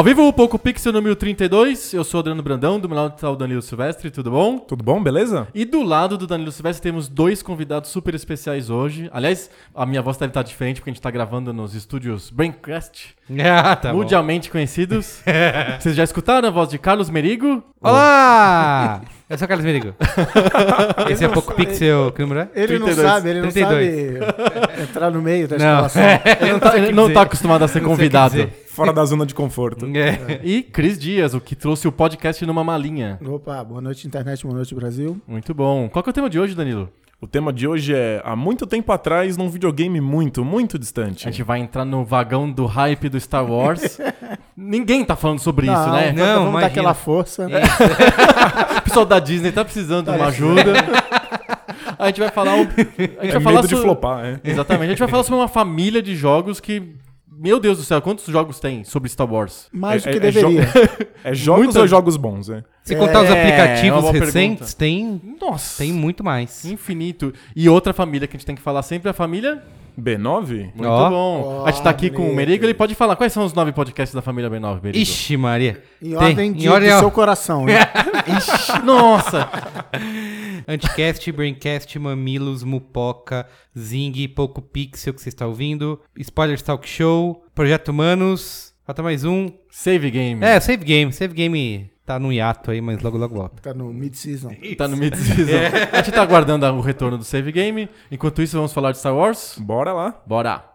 Ao vivo, o Poco Pixel número 32. Eu sou o Adriano Brandão, do meu lado está o Danilo Silvestre, tudo bom? Tudo bom, beleza? E do lado do Danilo Silvestre temos dois convidados super especiais hoje. Aliás, a minha voz deve estar diferente porque a gente está gravando nos estúdios Braincast, Ah, tá bom. mundialmente conhecidos. Vocês já escutaram a voz de Carlos Merigo? Olá! Eu sou o Carlos Merigo. Esse é Poco Pixel, que número é? Ele 32. não sabe, ele não 32. sabe entrar no meio da Não. escalação. Ele não tá, ele não tá acostumado a ser Não sei o que convidado. Fora da zona de conforto. É. E Cris Dias, o que trouxe o podcast numa malinha. Opa, boa noite internet, boa noite Brasil. Muito bom. Qual que é o tema de hoje, Danilo? O tema de hoje é há muito tempo atrás num videogame muito, muito distante. A gente vai entrar no vagão do hype do Star Wars. Ninguém tá falando sobre isso, não, né? então Não, vamos dar aquela força. O pessoal da Disney tá precisando de uma ajuda. A gente vai falar. o- A gente É vai falar medo de sobre- flopar, é. Exatamente. A gente vai falar sobre uma família de jogos que. Meu Deus do céu, quantos jogos tem sobre Star Wars? Mais É- do que é- é deveria. É jogos Muita- ou jogos bons, é? Se contar os É, é aplicativos boa recentes, tem, Nossa! tem muito mais. Infinito. E outra família que a gente tem que falar sempre é a família. B9? Muito Ó. bom. Ó, a gente tá aqui com o. Merigo, ele pode falar quais são os nove podcasts da família B9, Merigo. Ixi, Maria. Em Tem- ordem de, em ordem, do seu coração. né? Ixi, nossa! Anticast, Braincast, Mamilos, Mupoca, Zing, Poco Pixel que você está ouvindo, Spoilers Talk Show, Projeto Humanos, falta mais um. Save Game. É, Save Game. Save Game tá no hiato aí, mas logo logo volta. Tá no mid-season. Tá no mid-season. A gente tá aguardando o retorno do Save Game. Enquanto isso, vamos falar de Star Wars? Bora lá. Bora!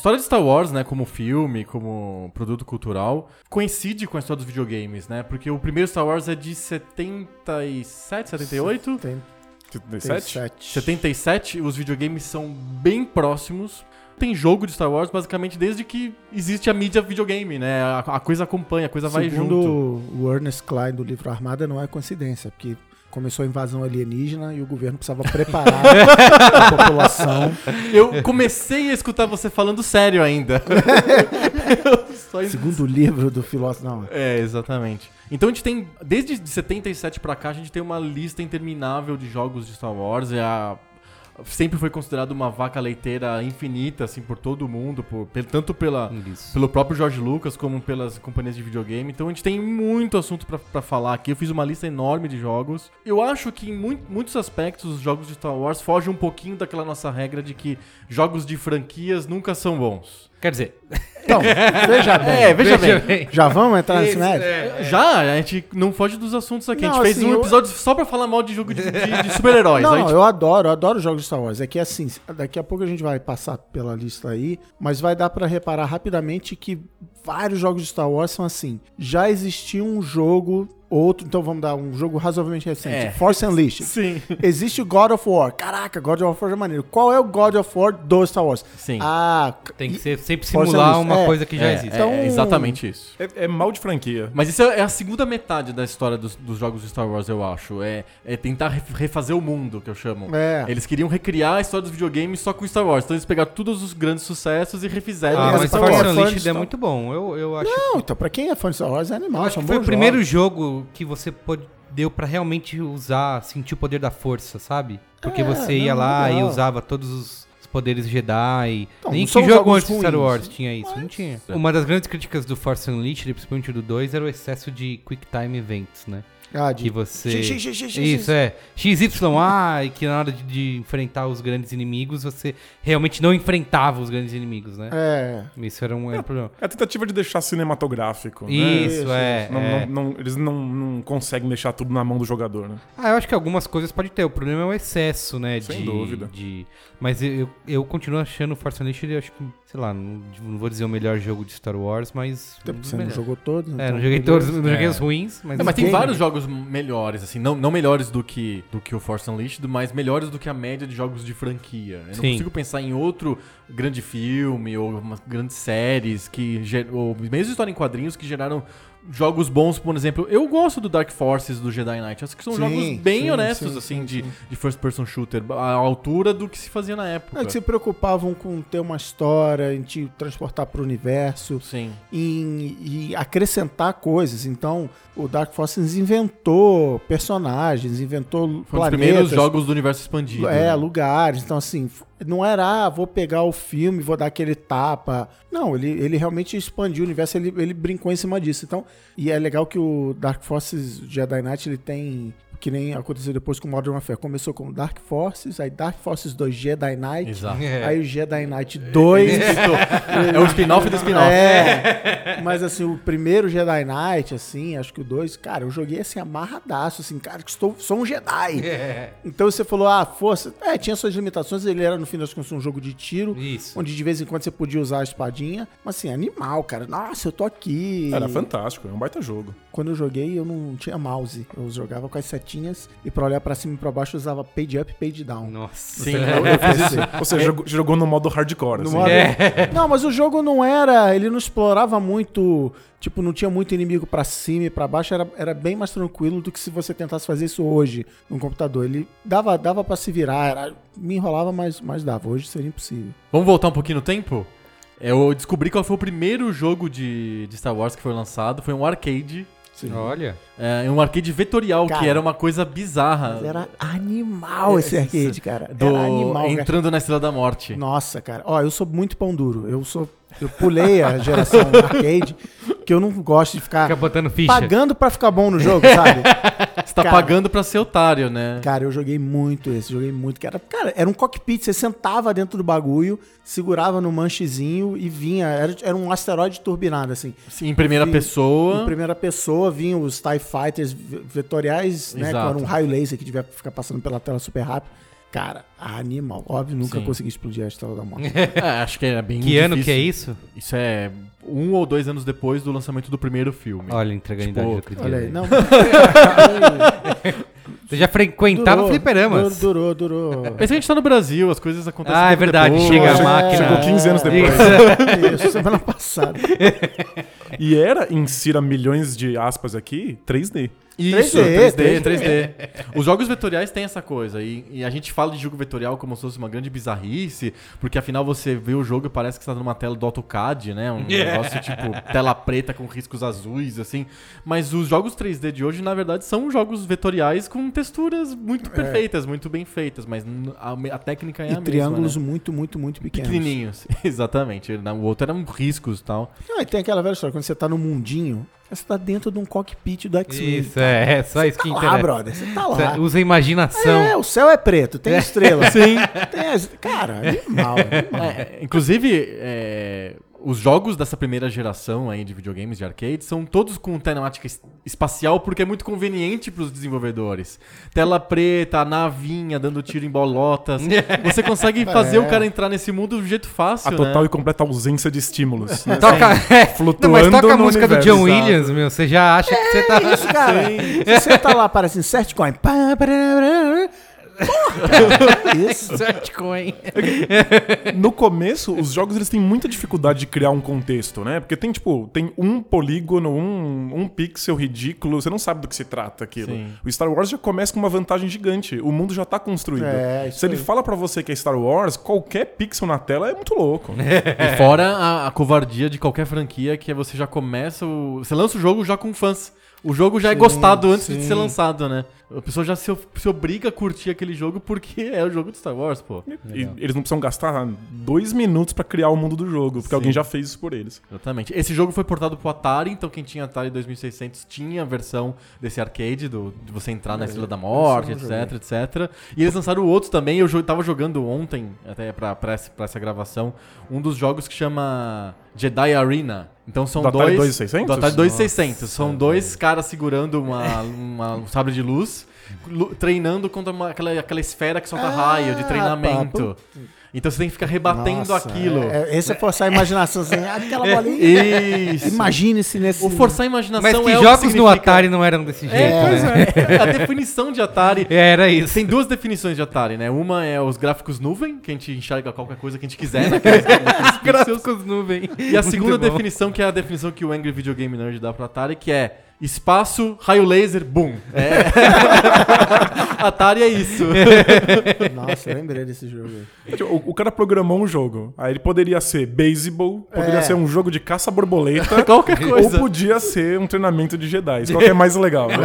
História de Star Wars, né, como filme, como produto cultural, coincide com a história dos videogames, né? Porque o primeiro Star Wars é de 77, 78? Tem, tem 77? sete. 77, os videogames são bem próximos. Tem jogo de Star Wars basicamente desde que existe a mídia videogame, né? A, a coisa acompanha, a coisa vai Segundo junto. o Ernest Klein do livro Armada, não é coincidência, porque começou a invasão alienígena e o governo precisava preparar a população. Eu comecei a escutar você falando sério ainda. Só Segundo livro do filósofo. Não, É, exatamente. Então a gente tem, desde de 77 pra cá, a gente tem uma lista interminável de jogos de Star Wars. É a, sempre foi considerado uma vaca leiteira infinita, assim, por todo mundo, por, tanto pela, Isso. pelo próprio George Lucas como pelas companhias de videogame. Então a gente tem muito assunto pra, pra falar aqui. Eu fiz uma lista enorme de jogos. Eu acho que em mui- muitos aspectos os jogos de Star Wars fogem um pouquinho daquela nossa regra de que jogos de franquias nunca são bons. Quer dizer, Então, veja bem. É, veja bem. Já vamos entrar nesse Esse- mérito? é. Já, a gente não foge dos assuntos aqui. a Não, gente fez assim, um eu- episódio só pra falar mal de jogo de, de- de super-heróis. Não, A gente- eu adoro, eu adoro jogos de Star Wars. É que assim, daqui a pouco a gente vai passar pela lista aí, mas vai dar pra reparar rapidamente que vários jogos de Star Wars são assim. Já existia um jogo outro, então vamos dar um jogo razoavelmente recente. É. Force Unleashed. Sim. Existe o God of War. Caraca, God of War é maneiro. Qual é o God of War do Star Wars? Sim. Ah, Tem que ser, sempre simular uma É, coisa que já É, existe. Então- é exatamente isso. É, é mal de franquia. Mas isso é a segunda metade da história dos, dos jogos de Star Wars, eu acho. É, é tentar ref- refazer o mundo, que eu chamo. É. Eles queriam recriar a história dos videogames só com Star Wars. Então eles pegaram todos os grandes sucessos e refizeram. Ah, É, mas Star Force Unleashed é muito bom. Eu, eu acho, Não, então pra quem é fã de Star Wars é animal. eu acho que foi o primeiro jogos. Jogo que você pode, deu pra realmente usar, sentir o poder da força, sabe? Porque É, você ia não, lá e usava todos os poderes Jedi. Então, Nem não que jogo antes de Star Wars tinha isso, não tinha. Uma das grandes críticas do Force Unleashed, principalmente do 2, era o excesso de Quick Time Events, né? Ah, de... Que você... X, X, X, X, X. Isso, é. XYA, e que na hora de, de enfrentar os grandes inimigos, você realmente não enfrentava os grandes inimigos, né? É. Isso era um, era um problema. É a tentativa de deixar cinematográfico. né? Isso, Isso, é. Não- é. não- não- eles não, não conseguem deixar tudo na mão do jogador, né? Ah, eu acho que algumas coisas pode ter. O problema é o excesso, né? Sem de, dúvida. De... Mas eu, eu, eu continuo achando o Force Unleashed, eu acho que, sei lá, não, não vou dizer o melhor jogo de Star Wars, mas. Até porque você melhor. não jogou todos. É, então, não joguei beleza. todos, não joguei É. os ruins, mas. É, mas tem Game. vários jogos melhores, assim, não, não melhores do que, do que o Force Unleashed, mas melhores do que a média de jogos de franquia. Eu não Sim. consigo pensar em outro grande filme ou umas grandes séries que ou mesmo história em quadrinhos que geraram jogos bons, por exemplo. Eu gosto do Dark Forces do Jedi Knight. Acho que são Sim, jogos bem sim, honestos, sim, assim, sim, de, de first person shooter, à altura do que se fazia na época. É que se preocupavam com ter uma história, em te transportar pro universo, Sim. em, e acrescentar coisas. Então, o Dark Forces inventou personagens, inventou Foi um dos planetas. primeiros jogos do universo expandido. É, né? lugares. Então, assim, não era, ah, vou pegar o filme, vou dar aquele tapa. Não, ele, ele realmente expandiu o universo, ele, ele brincou em cima disso. Então, e é legal que o Dark Forces Jedi Knight, ele tem. Que nem aconteceu depois com Modern Warfare. Começou com Dark Forces, aí Dark Forces 2 Jedi Knight. Exato. É. Aí o Jedi Knight 2. É o spin-off do spin-off. É, mas assim, o primeiro Jedi Knight, assim, acho que o 2, cara, eu joguei assim, amarradaço, assim, cara, que estou, sou um Jedi. É. Então você falou, ah, força. É, tinha suas limitações, ele era no fim das contas um jogo de tiro, Isso. onde de vez em quando você podia usar a espadinha, mas assim, animal, cara. Nossa, eu tô aqui. Era fantástico, é um baita jogo. Quando eu joguei, eu não tinha mouse, eu jogava com as setinhas e pra olhar pra cima e pra baixo eu usava page up, page down. Nossa. Sim, eu, eu fiz isso. Ou seja, jogou, jogou no modo hardcore. No assim. modo- É. Não, mas o jogo não era. Ele não explorava muito. Tipo, não tinha muito inimigo pra cima e pra baixo. Era, era bem mais tranquilo do que se você tentasse fazer isso hoje no computador. Ele dava, dava para se virar. Era, me enrolava, mas, mas dava. Hoje seria impossível. Vamos voltar um pouquinho no tempo? Eu descobri qual foi o primeiro jogo de, de Star Wars que foi lançado. Foi um arcade. Olha. É, um arcade vetorial, Cara, que era uma coisa bizarra. Mas era animal esse Esse- arcade, cara. do, Era animal. cara. entrando na Estrela da Morte. Nossa, cara. Ó, eu sou muito pão duro. Eu sou. Eu pulei a geração arcade, que eu não gosto de ficar Fica botando ficha. pagando pra ficar bom no jogo, sabe? Você tá Cara. pagando pra ser otário, né? Cara, eu joguei muito esse, joguei muito. Que era, cara, era um cockpit, você sentava dentro do bagulho, segurava no manchezinho e vinha. Era, era um asteroide turbinado, assim. Sim, em primeira Vi- pessoa. Em primeira pessoa vinham os TIE Fighters ve- vetoriais, né? Exato. Com um raio laser que devia ficar passando pela tela super rápido. Cara, animal. Óbvio, nunca Sim. consegui explodir a estrela da morte. É, acho que era bem Que ano difícil. que é isso? Isso é um ou dois anos depois do lançamento do primeiro filme. Olha, entregando Tipo, a idade do acredito. Olha aí, não. Você já frequentava durou, fliperamas. Durou, durou, durou. Mas a gente tá no Brasil, as coisas acontecem Ah, é verdade, depois. chega a É, máquina. Chegou 15 anos depois. Isso. Isso, semana passada. E era, insira milhões de aspas aqui, 3D. Isso, 3D, 3D, 3D. Os jogos vetoriais têm essa coisa. E, e a gente fala de jogo vetorial como se fosse uma grande bizarrice, porque afinal você vê o jogo e parece que você tá numa tela do AutoCAD, né? Um negócio tipo tela preta com riscos azuis, assim. Mas os jogos 3D de hoje, na verdade, são jogos vetoriais com texturas muito perfeitas, muito bem feitas, mas a, a técnica é a E mesma. triângulos né? muito, muito, muito pequenos. Pequenininhos, exatamente. O outro eram riscos e tal. Não, e tem aquela velha história, quando você tá no mundinho, você tá dentro de um cockpit do X-Men. Isso, é, é só isso que Tá lá, interessa. brother, você tá lá. Você Usa a imaginação. É, o céu é preto, tem estrela. Sim. Tem as... Cara, animal, animal. É, inclusive, é, os jogos dessa primeira geração aí de videogames de arcade são todos com temática es- espacial porque é muito conveniente pros desenvolvedores. Tela preta, navinha dando tiro em bolotas. Você consegue fazer o cara entrar nesse mundo de um jeito fácil, A total né? e completa ausência de estímulos. né? Toca, é, Flutuando não, mas toca a música do universo, John exato. Williams, meu. Você já acha que você tá. Isso, cara. Se você tá lá, parece insert coin. Isso. Certcoin. No começo, os jogos eles têm muita dificuldade de criar um contexto, né? Porque tem, tipo, tem um polígono, um, um pixel ridículo, você não sabe do que se trata aquilo. Sim. O Star Wars já começa com uma vantagem gigante. O mundo já tá construído. É, Se ele aí. fala pra você que é Star Wars, qualquer pixel na tela é muito louco. E fora a, a covardia de qualquer franquia, que é você já começa o. Você lança o jogo já com fãs. O jogo já é Sim, gostado antes de sim. ser lançado, né? A pessoa já se, se obriga a curtir aquele jogo porque é o jogo de Star Wars, pô. E eles não precisam gastar dois minutos pra criar o mundo do jogo, porque Sim. alguém já fez isso por eles. Exatamente. Esse jogo foi portado pro Atari, então quem tinha Atari 2600 tinha a versão desse arcade, do, de você entrar na Estrela da Morte, eu não etc, etc. E eles lançaram outros também. Eu jo tava jogando ontem, até pra, pra, essa, pra essa gravação, um dos jogos que chama Jedi Arena. Então são Do Atari dois. 2600? Do Atari 2600. são dois caras segurando uma, uma- um sabre de luz, lu- treinando contra uma- aquela, aquela esfera que solta Ah, raio de treinamento. Então você tem que ficar rebatendo Nossa, aquilo. É, é, esse é forçar a imaginação. Assim, aquela bolinha. Isso. Imagine-se nesse. O forçar a imaginação Mas que é o jogos no significa- Atari não eram desse jeito, É, pois né? é. A definição de Atari. É, Era isso. Tem duas definições de Atari, né? Uma é os gráficos nuvem, que a gente enxerga qualquer coisa que a gente quiser naqueles, naqueles. Gráficos nuvem. E a segunda Muito bom. definição, que é a definição que o Angry Video Game Nerd dá pro Atari, que é espaço, raio laser, boom. É. Atari é isso. Nossa, eu lembrei desse jogo. aí. Tipo, O, o cara programou um jogo. Aí ele poderia ser baseball, poderia É. ser um jogo de caça-borboleta. Qualquer Ou coisa. podia ser um treinamento de Jedi. Qual que é mais legal? Né?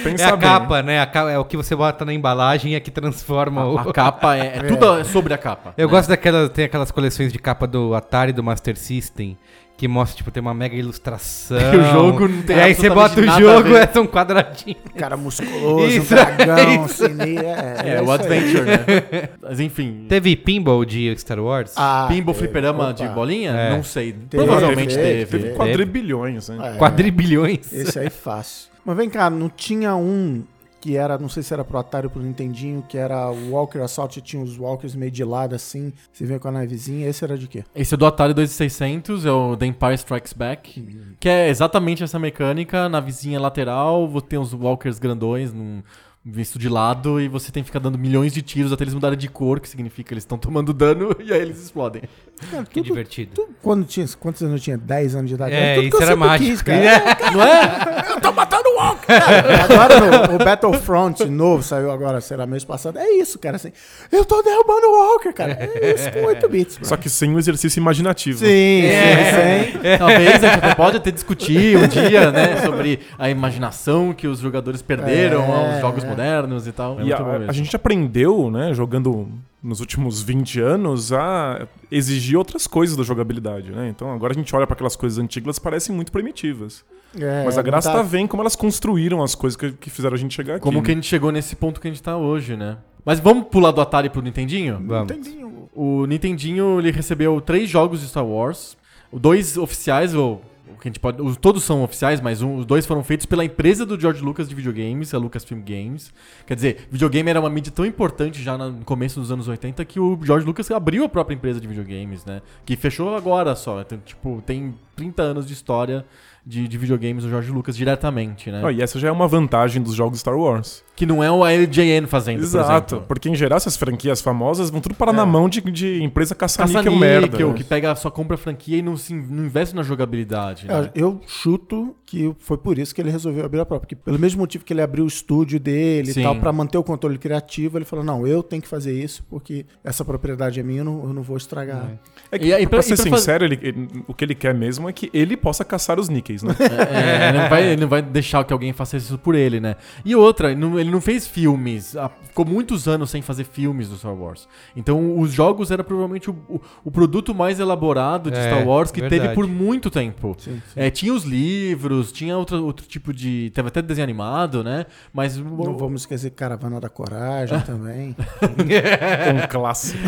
É Pensa a bem. capa, né? A capa é o que você bota na embalagem e é que transforma o. A capa é, é tudo é sobre a capa. Eu né? gosto daquelas, tem aquelas coleções de capa do Atari e do Master System. Que mostra, tipo, tem uma mega ilustração. E o jogo não tem E aí você bota o jogo, é um quadradinho. Cara musculoso, Isso, um dragão, isso. assim. É, É, é o. Adventure, né? Mas enfim. Teve pinball de Star Wars? Ah, Pinball teve. fliperama Opa. de bolinha? É. Não sei. Teve, Provavelmente teve, teve. Teve quadrilhões, né? É. Quadribilhões. Esse aí fácil. Mas vem cá, não tinha um que era, não sei se era pro Atari ou pro Nintendinho, que era o Walker Assault tinha os Walkers meio de lado assim, você vem com a navezinha, esse era de quê? Esse é do Atari 2600, é o The Empire Strikes Back, que é exatamente essa mecânica, na vizinha lateral, você tem os walkers grandões num visto de lado e você tem que ficar dando milhões de tiros até eles mudarem de cor, que significa que eles estão tomando dano e aí eles explodem. Cara, Que tudo, divertido. tudo- quando tinha, quantos anos eu tinha? 10 anos de idade? É, tudo que isso eu era mágico. quis, cara. Não é? Eu tô matando o agora no, o Battlefront novo, saiu agora, será mês passado, é isso, cara, assim, eu tô derrubando o Walker, cara. É isso com 8 bits, mano. Só que sem o exercício imaginativo. Sim, sim, sim. Talvez a gente até pode até discutir um dia, né, sobre a imaginação que os jogadores perderam É, aos jogos é. modernos e tal. É E muito bom a, mesmo. a gente aprendeu, né, jogando nos últimos 20 anos, a exigir outras coisas da jogabilidade, né? Então agora a gente olha para aquelas coisas antigas, elas parecem muito primitivas. É, Mas a graça não tá vendo como elas construíram as coisas que, que fizeram a gente chegar aqui. Como né? que a gente chegou nesse ponto que a gente tá hoje, né? Mas vamos pular do Atari pro Nintendinho? Vamos. Entendi. O Nintendinho ele recebeu três jogos de Star Wars, dois oficiais, ou o que a gente pode, os, todos são oficiais, mas um- os dois foram feitos pela empresa do George Lucas de videogames, a Lucasfilm Games. Quer dizer, videogame era uma mídia tão importante já no começo dos anos 80 que o George Lucas abriu a própria empresa de videogames, né? Que fechou agora só. Então, tipo, tem 30 anos de história de, de videogames do George Lucas diretamente, né? Ó, e essa já é uma vantagem dos jogos Star Wars. Que não é o LJN fazendo, por Exato. exemplo. Porque em geral essas franquias famosas vão tudo parar É. na mão de, de empresa caça-níquel Caça-níquel, merda. né? que pega só compra a franquia e não, se, não investe na jogabilidade. né? É, Eu chuto que foi por isso que ele resolveu abrir a própria. Porque pelo mesmo motivo que ele abriu o estúdio dele Sim. e tal, pra manter o controle criativo, ele falou: não, eu tenho que fazer isso porque essa propriedade é minha, eu não, eu não vou estragar. É que, E aí, pra, pra- ser e pra sincero, ele- ele- o que ele quer mesmo é que ele possa caçar os níqueis. Fez, né? É, ele, não vai, ele não vai deixar que alguém faça isso por ele, né? E outra, ele não, fez filmes. ah, Ficou muitos anos sem fazer filmes do Star Wars. Então, os jogos era provavelmente o, o- o produto mais elaborado de É, Star Wars que verdade. teve por muito tempo. Sim, sim. É, tinha os livros, tinha outro, outro tipo de. Teve até desenho animado, né? Mas. Não vamos esquecer Caravana da Coragem também. um clássico.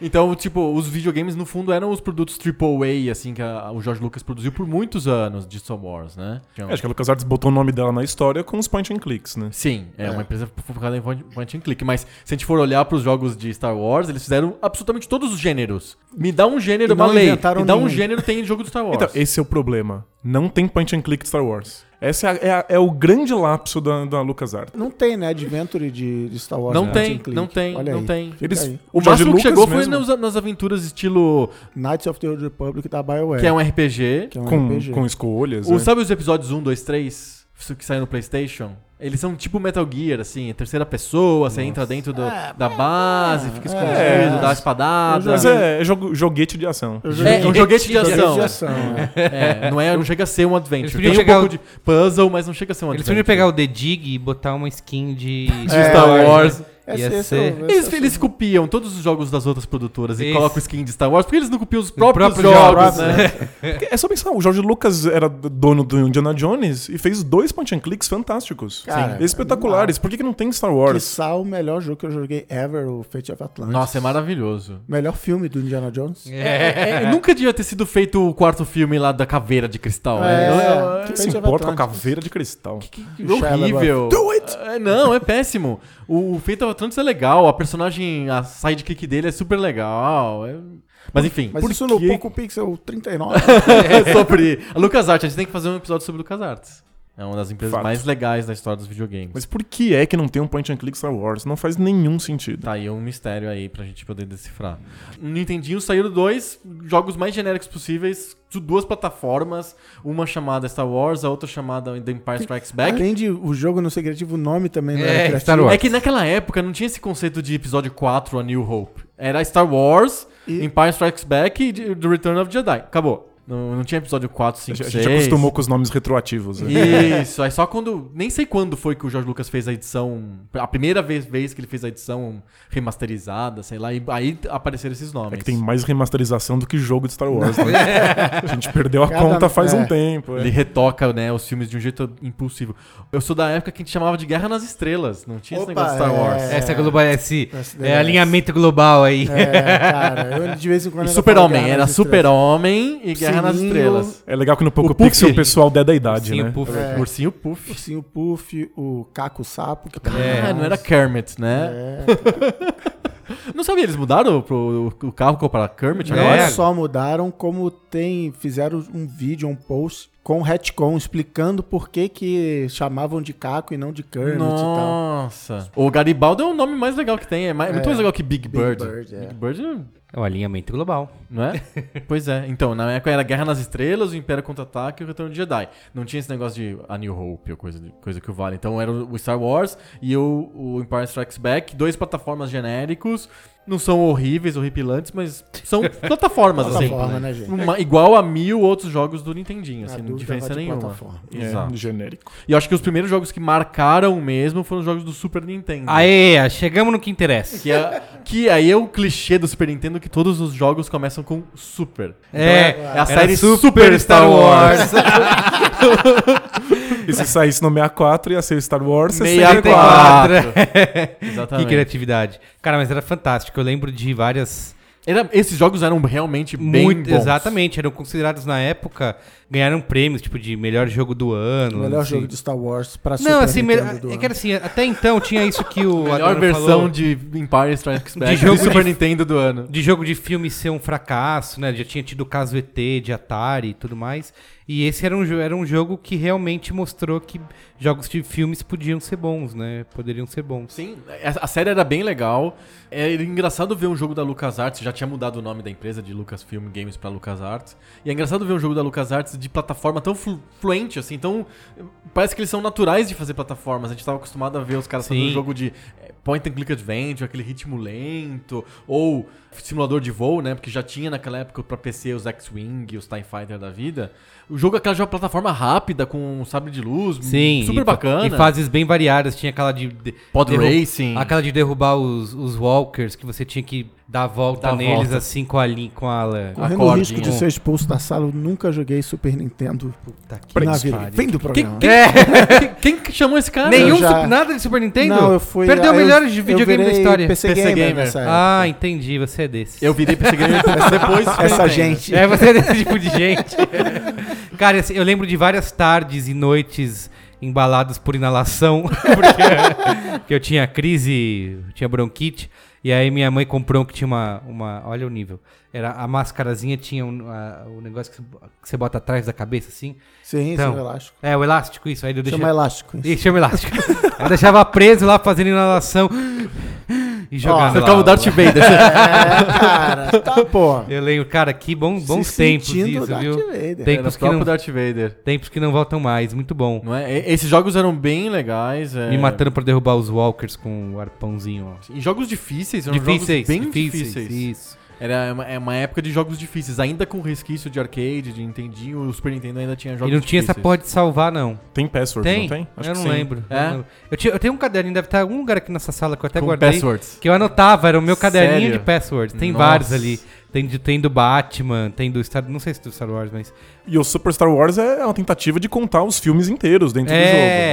Então, tipo, os videogames no fundo eram os produtos AAA, assim, que a- o George Lucas produziu por muitos anos de Star Wars, né? Tinha- Acho que a LucasArts botou o nome dela na história com os point and clicks, né? Sim, é, É. uma empresa focada em point and click. Mas se a gente for olhar pros jogos de Star Wars, eles fizeram absolutamente todos os gêneros. Me dá um gênero, E uma lei. Me dá um nenhum. gênero, tem jogo do Star Wars. Então, esse é o problema. Não tem point and click de Star Wars. Esse é, a- é é o grande lapso da, da LucasArts. Não tem, né? Adventure de, de Star Wars. não né? tem, não tem, Olha não aí. tem. Eles- aí. O máximo que chegou foi mesmo. nas, nas aventuras estilo. Knights of the Old Republic da BioWare. que é um RPG. que é um Com, RPG. com escolhas. O, é. sabe os episódios 1, 2, 3? Isso que saiu no PlayStation? Eles são tipo Metal Gear, assim, em terceira pessoa, você entra dentro do- da base, fica escondido, é. dá uma espadada. Mas é, é jogo- joguete de ação. É, um joguete de ação. de ação, é. É, não, é, não chega a ser um Eles adventure. Tem um pegar pouco o- de puzzle, mas não chega a ser um Eles adventure. podiam pegar o The Dig e botar uma skin de, De Star Wars. Esse- Ia ser- é o- esse Eles, é eles copiam todos os jogos das outras produtoras e Isso. colocam skin de Star Wars, porque eles não copiam os próprios, próprios jogos, jogos, né? Porque É só pensar, o George Lucas era dono do Indiana Jones e fez dois point and clicks fantásticos. Cara, Sim. Espetaculares. Por que, que não tem Star Wars? Quiçá o melhor jogo que eu joguei ever, o Fate of Atlantis. Nossa, é maravilhoso. Melhor filme do Indiana Jones. É, é, nunca devia ter sido feito o quarto filme lá da caveira de cristal. né? É. É, Quem Fate se importa com a caveira de cristal? que Shia horrível. Do it! É, não, é péssimo. O, o Fate of Atlantis é legal, a personagem, a sidekick dele é super legal. é- Mas enfim, Mas por isso no que- Poco Pixel 39. é sobre a LucasArts. A gente tem que fazer um episódio sobre LucasArts. É uma das empresas Fato. mais legais da história dos videogames. Mas por que é que não tem um point and click Star Wars? Não faz nenhum sentido. Tá aí um mistério aí pra gente poder decifrar. No Nintendinho saíram dois jogos mais genéricos possíveis, de duas plataformas, uma chamada Star Wars, a outra chamada The Empire Strikes Back. Além de o jogo não ser criativo, o nome também não É, era. Star Wars. É que naquela época não tinha esse conceito de episódio 4, A New Hope. Era Star Wars, E- Empire Strikes Back e The Return of the Jedi. Acabou. Não, não tinha episódio 4, A 5, gente 6. acostumou com os nomes retroativos. né? Isso, aí só quando. Nem sei quando foi que o George Lucas fez a edição. A primeira vez, vez que ele fez a edição remasterizada, sei lá, e aí apareceram esses nomes. É que tem mais remasterização do que jogo de Star Wars, né? A gente perdeu a Cada- conta faz é. um tempo. Ele É. retoca, né, os filmes de um jeito impulsivo. Eu sou da época que a gente chamava de Guerra nas Estrelas. Não tinha esse Opa, negócio de Star é. Wars. Essa global, esse Essa é alinhamento global aí. É, cara, eu de vez em quando. E Super-Homem, era. Super-Homem e Guerra nas. Estrelas. É legal que no Poco O. Pixel o pessoal der da idade, Sim, né? o Puff. É. Ursinho Puff. Ursinho Puff, o Caco Sapo. Que Ah, não era Kermit, né? É. Não sabia, eles mudaram pro, o carro para Kermit Não agora? É. só mudaram, como tem fizeram um vídeo, um post com o retcon explicando por que que chamavam de Caco e não de Kermit e tal. Nossa. O Garibaldi é o nome mais legal que tem. É, mais- é muito É. mais legal que Big Big Bird. Bird, é. Big Bird, É o alinhamento global. não é? pois é. Então, na época era Guerra nas Estrelas, o Império Contra-Ataque e o Retorno de Jedi. Não tinha esse negócio de A New Hope ou coisa, coisa que o vale. Então era o Star Wars e o, o Empire Strikes Back. Dois plataformas genéricos. Não são horríveis, horripilantes, mas são plataformas, assim. Plataforma, né, gente? Uma- igual a mil outros jogos do Nintendinho, assim, não diferença nenhuma. plataforma. É, Exato. genérico. E eu acho que os primeiros jogos que marcaram mesmo foram os jogos do Super Nintendo. Aê, chegamos no que interessa. Que, é, que aí é o clichê do Super Nintendo que todos os jogos começam com Super. Então É, é, a era série Super Super, Star Wars. E se saísse no 64, ia ser Star Wars 64. 64. que Exatamente. criatividade. Cara, mas era fantástico. Eu lembro de várias. Era- esses jogos eram realmente bem Muito, bons. exatamente, eram considerados na época, ganharam prêmios, tipo, de melhor jogo do ano. O melhor assim. jogo de Star Wars pra Não, Super assim, Nintendo me- do é ano. que era assim, até então tinha isso que o Melhor Adorno versão falou, de Empire Strikes Back jogo de Super de- Nintendo do ano. de jogo de filme ser um fracasso, né? Já tinha tido o caso ET de Atari e tudo mais. E esse era um, era um jogo que realmente mostrou que jogos de filmes podiam ser bons, né? Poderiam ser bons. Sim, a a série era bem legal. É engraçado ver um jogo da LucasArts, já tinha mudado o nome da empresa de Lucasfilm Games pra LucasArts. E é engraçado ver um jogo da LucasArts de plataforma tão flu- fluente assim, tão parece que eles são naturais de fazer plataformas. A gente tava acostumado a ver os caras fazendo um jogo de é, point and click adventure, aquele ritmo lento, ou simulador de voo, né? Porque já tinha naquela época pra PC os X-Wing, os TIE Fighter da vida. O jogo é aquela de uma plataforma rápida com um sabre de luz, Sim. super e, bacana. E fases bem variadas. Tinha aquela de. de Pod derru- Racing. Aquela de derrubar os, os walkers, que você tinha que dar a volta neles volta. assim com a linha. Com a, a Correndo o risco de ser expulso da sala, eu nunca joguei Super Nintendo Puta que na vida. Vem do Quem, programa. quem- quem que chamou esse cara? Nenhum, já- nada de Super Nintendo? Não, eu fui. Perdeu aí eu- melhores de videogame da história. PC, PC gamer, gamer. nessa época. Ah, entendi. Você é desse. Eu virei PC Gamer depois. Essa gente. É, você é desse tipo de gente. Cara, assim, eu lembro de várias tardes e noites embalados por inalação, porque, porque eu tinha crise, tinha bronquite, e aí minha mãe comprou um que tinha uma, uma olha o nível, era a máscarazinha tinha um, a- o negócio que você, bota atrás da cabeça, assim, Sim, Então, sim, elástico. é, o elástico, isso, aí eu deixava... Chama elástico. isso. Isso, chama elástico. eu deixava preso lá fazendo inalação e jogava Você lá, o Darth ó. Vader. É, cara. Tá, pô. Eu lembro, cara, que bom, bons Se tempos sentindo isso, Darth viu? Vader. Tempos o que não- Darth Vader. Tempos que não voltam mais, muito bom. Não é? E- Esses jogos eram bem legais. é. Me matando pra derrubar os walkers com o arpãozinho, ó. E jogos difíceis, eram Difíceis, jogos bem difíceis, difíceis. Isso. Era uma, é uma época de jogos difíceis, ainda com resquício de arcade, de Nintendinho, o Super Nintendo ainda tinha jogos E não tinha essa difíceis. porra de salvar, não. Tem password, Tem? não tem? eu que não sim. lembro. É? Eu, não- eu, tinha- eu tenho um caderninho, deve estar em algum lugar aqui nessa sala que eu até Com guardei. passwords. Que eu anotava, era o meu caderninho Sério? de passwords. Tem Nossa. vários ali. Tem, de, tem do Batman, tem do Star... Não sei se do Star Wars, mas... E o Super Star Wars é uma tentativa de contar os filmes inteiros dentro É, do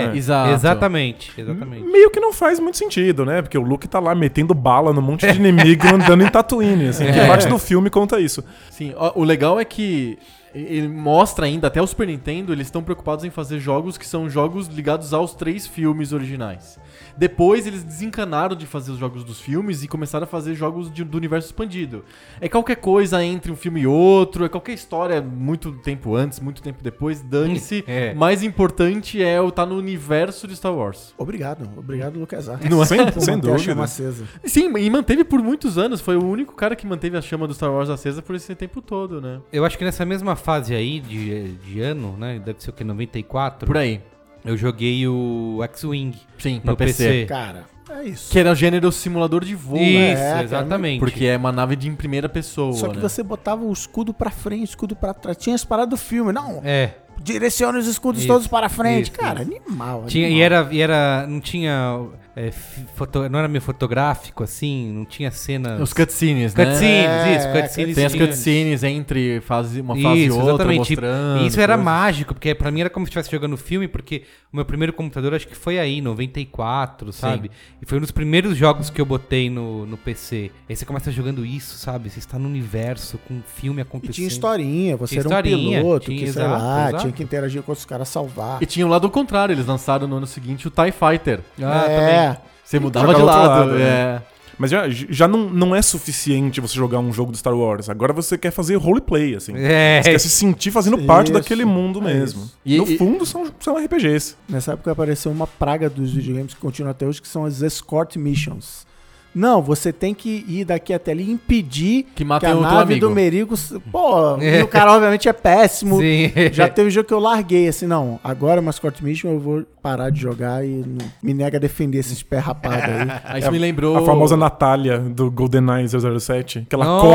jogo. né? Exato. Exatamente, exatamente. Meio que não faz muito sentido, né? Porque o Luke tá lá metendo bala num monte de inimigo andando em Tatooine, assim. Que É. parte do filme conta isso. Sim, ó, o legal é que ele mostra ainda, até o Super Nintendo, eles estão preocupados em fazer jogos que são jogos ligados aos três filmes originais. Depois eles desencanaram de fazer os jogos dos filmes e começaram a fazer jogos de- do universo expandido. É qualquer coisa entre um filme e outro, é qualquer história muito tempo antes, muito tempo depois, dane-se. É. Mais importante é o estar no universo de Star Wars. Obrigado, obrigado, LucasArts. Não é? Sem, sem manter a chama dúvida. acesa. Sim, e manteve por muitos anos, foi o único cara que manteve a chama do Star Wars acesa por esse tempo todo, né? Eu acho que nessa mesma fase aí de, de ano, né? Deve ser o que? 94? Por aí. Eu joguei o X-Wing Sim, pra no PC. PC. Cara, é isso. Que era o gênero simulador de voo, Isso, né? É, cara, exatamente. Porque é uma nave de em primeira pessoa. Só que né? você botava o escudo pra frente, o escudo pra trás. Tinha as paradas do filme. Não, É. direciona os escudos Isso, todos para frente. isso, Cara, isso. animal. Tinha, animal. e, era, e era. Não tinha. É, foto- não era meio fotográfico, assim, não tinha cenas. Os cutscenes, né? cutscenes, É, isso, cutscenes. Tem as cutscenes entre fase, uma fase Isso, e outra, exatamente. mostrando. E isso era coisas. mágico, porque pra mim era como se estivesse jogando filme, porque o meu primeiro computador acho que foi aí, 94, sabe? E foi um dos primeiros jogos que eu botei no, no PC. Aí você começa jogando isso, sabe? Você está no universo com um filme E acontecendo. tinha historinha, você Tinha era um historinha, piloto tinha, que, sei exato, lá, exato. tinha que interagir com os caras, salvar. E tinha o lado contrário, eles lançaram no ano seguinte o TIE Fighter. Ah, também. É, Você mudava de lado. lado, é. Mas já, já não, não é suficiente você jogar um jogo do Star Wars. Agora você quer fazer roleplay, assim. É, Você quer se sentir fazendo parte Isso, daquele mundo é mesmo. E- no e- fundo, são, são RPGs. Nessa época apareceu uma praga dos videogames que continua até hoje, que são as escort missions. Não, você tem que ir daqui até ali e impedir Que que a o nave amigo. do Merigo... Pô, e o cara obviamente é péssimo. Sim. Já teve jogo que eu larguei, assim, não, agora uma escort mission eu vou parar de jogar e não- me nega a defender esses pé rapado aí. Aí isso me lembrou. A famosa Natália do GoldenEye 007, que ela Nossa!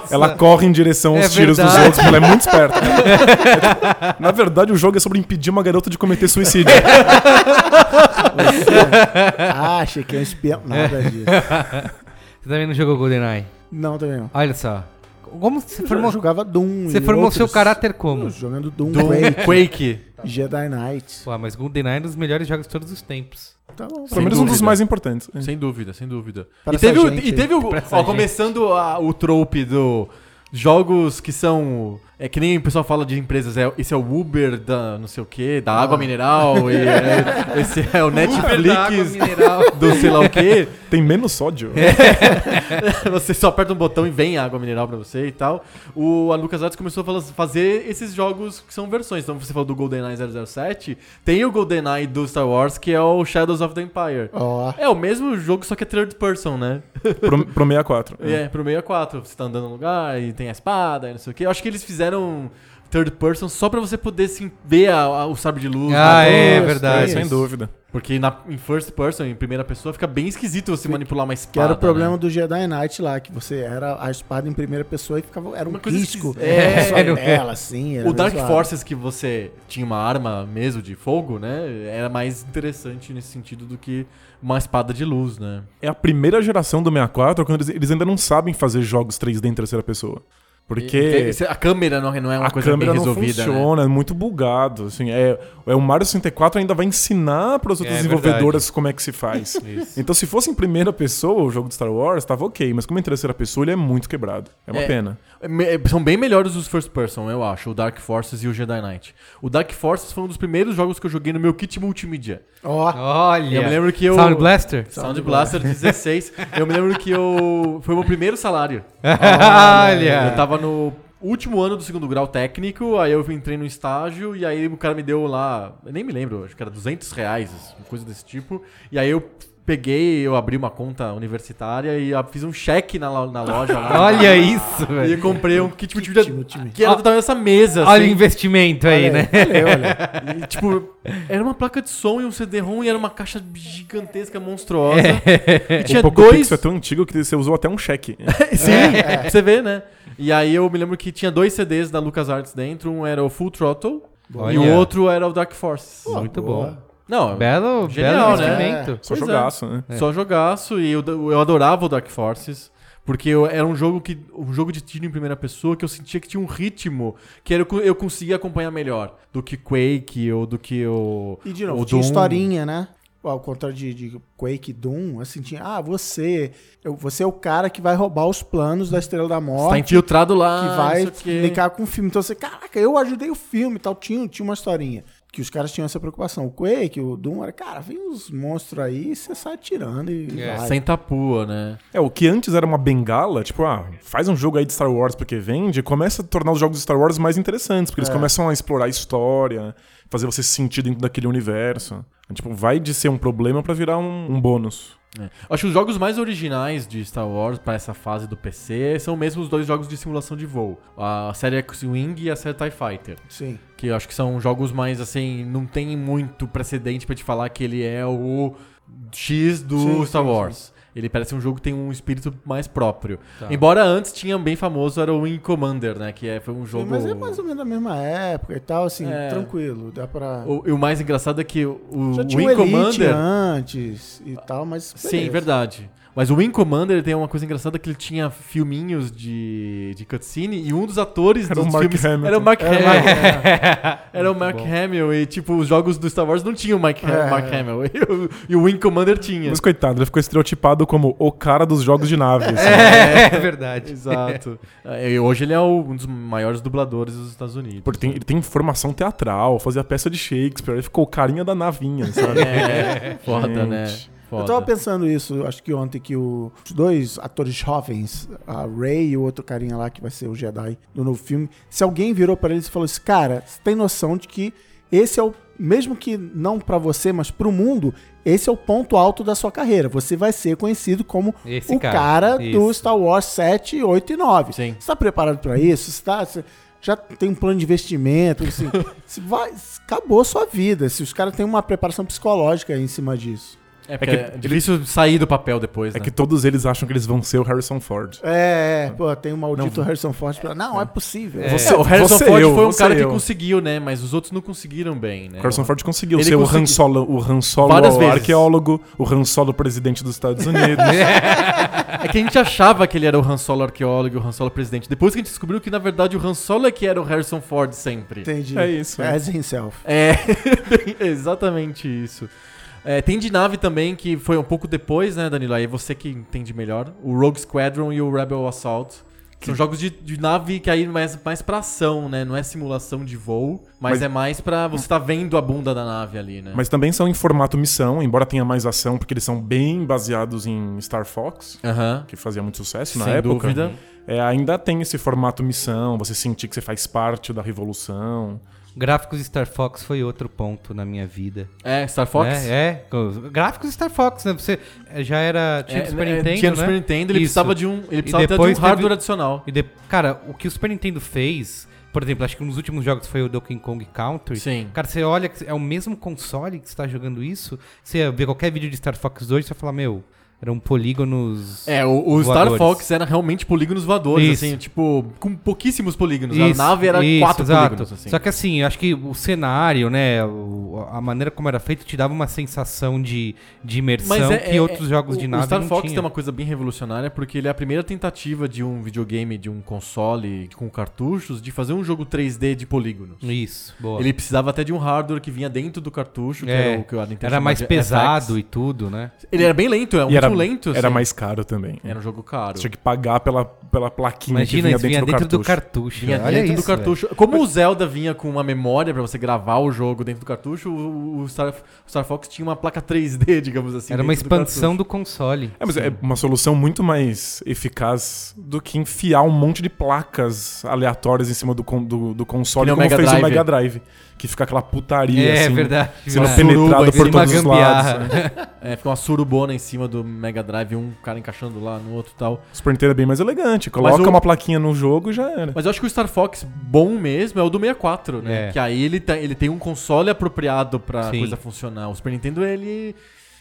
corre, ela corre em direção aos É tiros dos verdade. outros, porque ela é muito esperta. É, Na verdade, o jogo é sobre impedir uma garota de cometer suicídio. Ah, achei que é um espião. Nada disso. Você também não jogou GoldenEye? Não, também não. Olha só. Como você Eu formou, jogava Doom. você e formou seu outros. caráter como? Jogando Doom, do Quake, Quake. Jedi Knight. Pô, mas GoldenEye é um dos melhores jogos de todos os tempos. Tá bom. Pelo menos um dos mais importantes. Sem dúvida, sem dúvida. Para e teve, essa o, gente e teve o. Ó, gente. começando a- o trope do. Jogos que são É que nem o pessoal fala de empresas, é, esse é o Uber da não sei o que, da água mineral, e é- esse é o Netflix mineral. do sei lá o que. Tem menos sódio. você só aperta um botão e vem água mineral pra você e tal. O, a LucasArts começou a fazer esses jogos que são versões. Então você falou do GoldenEye 007, tem o GoldenEye do Star Wars, que é o Shadows of the Empire. Ó, É o mesmo jogo, só que é third person, né? Pro, pro 64. É, pro 64. Você tá andando no lugar e tem a espada e não sei o que. Eu acho que eles fizeram third person só pra você poder assim, ver a- a- o sabre de luz. Ah, é Isso, verdade. Sem dúvida. Porque na, em first person, em primeira pessoa, fica bem esquisito você manipular uma que espada. era o problema né? do Jedi Knight lá, que você era a espada em primeira pessoa e ficava. Era um Uma coisa. É, era dela, assim. era O Dark zoado. Forces que você tinha uma arma mesmo de fogo, né? Era mais interessante nesse sentido do que uma espada de luz, né? É a primeira geração do 64 quando eles, eles ainda não sabem fazer jogos 3D em terceira pessoa. Porque E- a câmera não, não é uma a coisa câmera bem não resolvida, né? funciona, é muito bugado. Assim, é, é, o Mario 64 ainda vai ensinar para as outras É desenvolvedoras como é que se faz. Então, se fosse em primeira pessoa o jogo de Star Wars, tava ok, mas como em terceira pessoa, ele é muito quebrado. É uma É. pena. É, é, São bem melhores os first person, eu acho, o Dark Forces e o Jedi Knight. O Dark Forces foi um dos primeiros jogos que eu joguei no meu kit multimídia. Ó, Olha. Eu me lembro que eu. Sound Blaster? Sound Blaster 16. eu me lembro que eu. Foi o meu primeiro salário. Olha. Eu tava no último ano do segundo grau técnico, aí eu entrei no estágio e aí o cara me deu lá, eu nem me lembro, acho que era 200 reais, coisa desse tipo. E aí eu peguei, eu abri uma conta universitária e ah, fiz um cheque na, na loja lá. Olha isso, E velho. comprei um kit multimídia Kit multimídia. que era do tamanho dessa mesa, Olha o assim. investimento aí, olha né? Olha, olha. E, tipo, era uma placa de som e um CD-ROM e era uma caixa gigantesca, monstruosa. E tinha o Poco dois... Pixel é tão antigo que você usou até um cheque. Sim, pra você ver, né? E aí eu me lembro que tinha dois CDs da LucasArts dentro, um era o Full Throttle e Olha. o outro era o Dark Forces. Muito boa. bom. Não, Belo, Genial, belo né? investimento. Só Pois é. jogaço, né? só jogaço e eu, eu adorava o Dark Forces. Porque eu- era um jogo que um jogo de tiro em primeira pessoa que eu sentia que tinha um ritmo que era, eu conseguia acompanhar melhor do que Quake ou do que o E de novo, tinha Doom. historinha, né? Ao contrário de, de Quake e Doom, assim, tinha, ah, você, eu- você é o cara que vai roubar os planos da Estrela da Você tá Morte, infiltrado lá, que vai linkar com o filme. Então você, caraca, eu ajudei o filme e tal, tinha, tinha uma historinha. Que os caras tinham essa preocupação. O Quake, o Doom, era, cara, vem uns monstros aí, você sai tirando e É, vai. Sem tapua, né? É, o que antes era uma bengala, tipo, ah, faz um jogo aí de Star Wars porque vende, começa a tornar os jogos de Star Wars mais interessantes, porque eles É. começam a explorar a história, fazer você se sentir dentro daquele universo. Tipo, vai de ser um problema pra virar um, um bônus. É. Acho que os jogos mais originais de Star Wars para essa fase do PC são mesmo os dois jogos de simulação de voo. A série X-Wing e a série TIE Fighter. Sim. Que eu acho que são jogos mais assim, não tem muito precedente pra te falar que ele é o X do Sim, Star sim, Wars. Ele parece um jogo que tem um espírito mais próprio. Tá. Embora antes tinha um bem famoso, era o Wing Commander, né? Que é, foi um jogo. Mas é mais ou menos da mesma época e tal, assim, É. tranquilo. Dá pra. O, e o mais engraçado é que o, o Já tinha o Wing Commander. antes e tal, mas. Sim, beleza. verdade. Mas o Wing Commander tem uma coisa engraçada que ele tinha filminhos de, de cutscene e um dos atores Era o dos Mark filmes Hamill. era o Mark Era o Hamill. Mark Era o Mark Hamill e tipo os jogos do Star Wars não tinham o Mark, Ham- É. Mark Hamill e o, e o Wing Commander tinha. Mas coitado, ele ficou estereotipado como o cara dos jogos de nave. assim. É, verdade. Exato. É, e hoje ele é o- um dos maiores dubladores dos Estados Unidos. Porque tem- ele tem formação teatral, fazia peça de Shakespeare, ele ficou o carinha da navinha, sabe? É, foda, né? Foda. Eu tava pensando isso, acho que ontem, que o- os dois atores jovens, a Ray e o outro carinha lá que vai ser o Jedi do novo filme, se alguém virou pra eles e falou assim, cara, você tem noção de que esse é o, mesmo que não pra você, mas pro mundo, esse é o ponto alto da sua carreira. Você vai ser conhecido como Esse o cara, cara, do. Star Wars 7, 8 e 9. Sim. Você tá preparado pra isso? Você tá... você já tem um plano de investimento, assim, vai, acabou a sua vida. Se os caras têm uma preparação psicológica em cima disso. É, porque É que é difícil sair do papel depois, É né? que todos eles acham que eles vão ser o Harrison Ford. É, é, pô, tem o maldito Harrison Ford pra. Não, é possível. É. Você- o Harrison você Ford eu, foi um cara eu. que conseguiu, né? Mas os outros não conseguiram bem, né? O Harrison Ford conseguiu Ele ser o consegui- Han Solo, o Han Solo vezes. arqueólogo, o Han Solo presidente dos Estados Unidos. É que a gente achava que ele era o Han Solo arqueólogo e o Han Solo presidente. Depois que a gente descobriu que, na verdade, o Han Solo é que era o Harrison Ford sempre. Entendi. É isso, é. As himself. É, exatamente isso. É, tem de nave também, que foi um pouco depois, né, Danilo? Aí você que entende melhor. O Rogue Squadron e o Rebel Assault. São jogos de, de nave que aí mais, mais pra ação, né? Não é simulação de voo, mas, Mas- é mais pra você tá vendo a bunda da nave ali, né? Mas também são em formato missão, embora tenha mais ação, porque eles são bem baseados em Star Fox, Aham. que fazia muito sucesso na Sem época. dúvida. É, ainda tem esse formato missão, você sentir que você faz parte da revolução. Gráficos Star Fox foi outro ponto na minha vida. É, Star Fox? É, é. Os Gráficos Star Fox, né? Você eh, já era. Tinha É, do Super é, Nintendo. Tinha no né? Super Nintendo, ele Isso. precisava de um. Ele precisava até de um hardware teve- adicional. E de- Cara, o que o Super Nintendo fez, por exemplo, acho que um dos últimos jogos foi o Donkey Kong Country. Sim. Cara, você olha, é o mesmo console que você tá jogando isso. Você vê qualquer vídeo de Star Fox 2, você vai falar, meu, eram polígonos. É, o, o Star. Fox era realmente polígonos voadores, Isso. assim, tipo, com pouquíssimos polígonos. Isso, a nave era isso, quatro exato. polígonos, assim. Só que assim, eu acho que o cenário, né, o- a maneira como era feito te dava uma sensação de, de imersão que outros jogos de o- nave O Star não Fox tinham. tem uma coisa bem revolucionária porque ele é a primeira tentativa de um videogame, de um console com cartuchos, de fazer um jogo 3D de polígonos. Isso, boa. Ele precisava até de um hardware que vinha dentro do cartucho, que É, era o que a Nintendo era mais pesado FX. e tudo, né? Ele era bem lento, é um e era, muito lento. era assim. mais caro também. Era um jogo caro. Você tinha que pagar pela, pela plaquinha Imagina, que vinha isso vinha dentro, dentro do do cartucho. Vinha Olha dentro do isso, cartucho. Como o Zelda vinha com uma memória pra você gravar o jogo dentro do cartucho, o o Star, o Star Fox tinha uma placa 3D, digamos assim. Era uma do expansão cartucho. do console. É, mas é uma solução muito mais eficaz do que enfiar um monte de placas aleatórias em cima do, do, do console, o como Mega fez o Drive. Mega Drive. Que fica aquela putaria, é assim, verdade. sendo verdade. penetrado Suruba, por todos os lados. né? É, fica uma surubona em cima do Mega Drive, um cara encaixando lá no outro e tal. O Super Nintendo é bem mais elegante. Coloca o- uma plaquinha no jogo e já era. Mas eu acho que o Star Fox bom mesmo é o do 64, né? É. Que aí ele, tá- ele tem um console apropriado pra Sim. coisa funcionar. O Super Nintendo, ele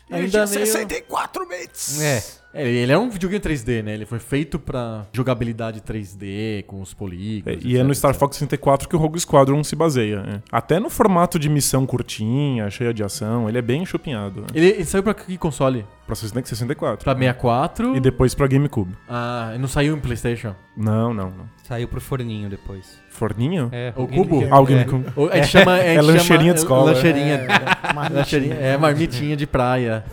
ainda meio... 64 bits! É. É, ele é um videogame 3D, né? Ele foi feito pra jogabilidade 3D, com os É, polígonos. e é etc, no Star etc. Fox 64 que o Rogue Squadron se baseia. é. Até no formato de missão curtinha, cheia de ação, ele é bem chupinhado. né? Ele, ele saiu pra que console? Pra 64. Pra 64? E depois pra GameCube. Ah, não saiu em Playstation? Não, não, não. Saiu pro forninho depois. Forninho? É, O cubo? Ah, o É. GameCube. Gente chama... Gente É lancheirinha chama- de escola. Lancheirinha. É, Lancheirinha, é, marmitinha de praia.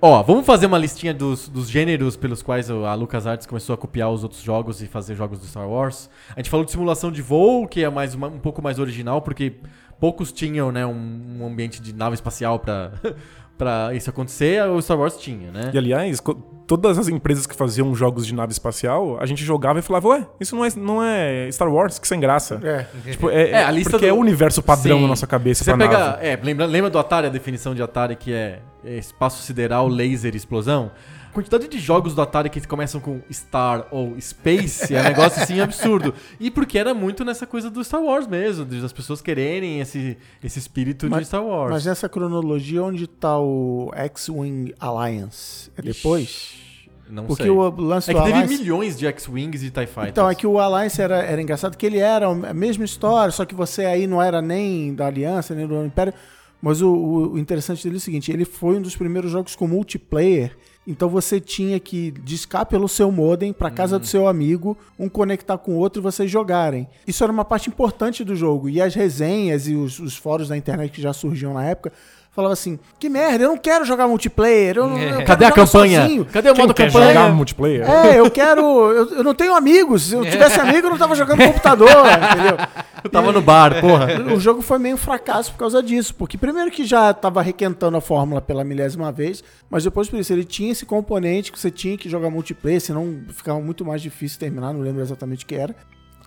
Ó, vamos fazer uma listinha dos, dos gêneros pelos quais a LucasArts começou a copiar os outros jogos e fazer jogos do Star Wars. A gente falou de simulação de voo, que é mais uma- um pouco mais original, porque poucos tinham né, um, um ambiente de nave espacial pra, pra isso acontecer. O Star Wars tinha, né? E aliás, todas as empresas que faziam jogos de nave espacial, a gente jogava e falava, ué, isso não é, não é Star Wars, que sem graça. É. Tipo, é, É, a lista porque do- é o universo padrão Sim. na nossa cabeça Você pra pega. nave. É, lembra, lembra do Atari, a definição de Atari que é, é espaço sideral, laser e explosão? A quantidade de jogos do Atari que começam com Star ou Space é um negócio assim absurdo. E porque era muito nessa coisa do Star Wars mesmo, de- das pessoas quererem esse, esse espírito de Mas- Star Wars. Mas nessa cronologia, onde tá o X-Wing Alliance? É depois? Ixi, Não Porque sei. o lance É que teve Alliance... milhões de X-Wings e TIE Fighters. Então, é que o Alliance era, era engraçado, que ele era a mesma história, só que você aí não era nem da Aliança, nem do Império. Mas o, o- interessante dele é o seguinte, ele foi um dos primeiros jogos com multiplayer, então você tinha que discar pelo seu modem pra casa do seu amigo, um conectar com o outro e vocês jogarem. Isso era uma parte importante do jogo. E as resenhas e os, os fóruns da internet que já surgiam na época falavam assim, que merda, eu não quero jogar multiplayer, eu não, eu quero Cadê a campanha? sozinho." Cadê o Quem modo quer campanha? jogar multiplayer? É, eu quero. Eu, eu não tenho amigos. Se eu tivesse amigo, eu não tava jogando no computador, entendeu? Eu tava no bar, porra. O jogo foi meio um fracasso por causa disso. Porque, primeiro, que já tava requentando a fórmula pela milésima vez, mas depois, por isso, ele tinha esse componente que você tinha que jogar multiplayer, senão ficava muito mais difícil terminar, não lembro exatamente o que era.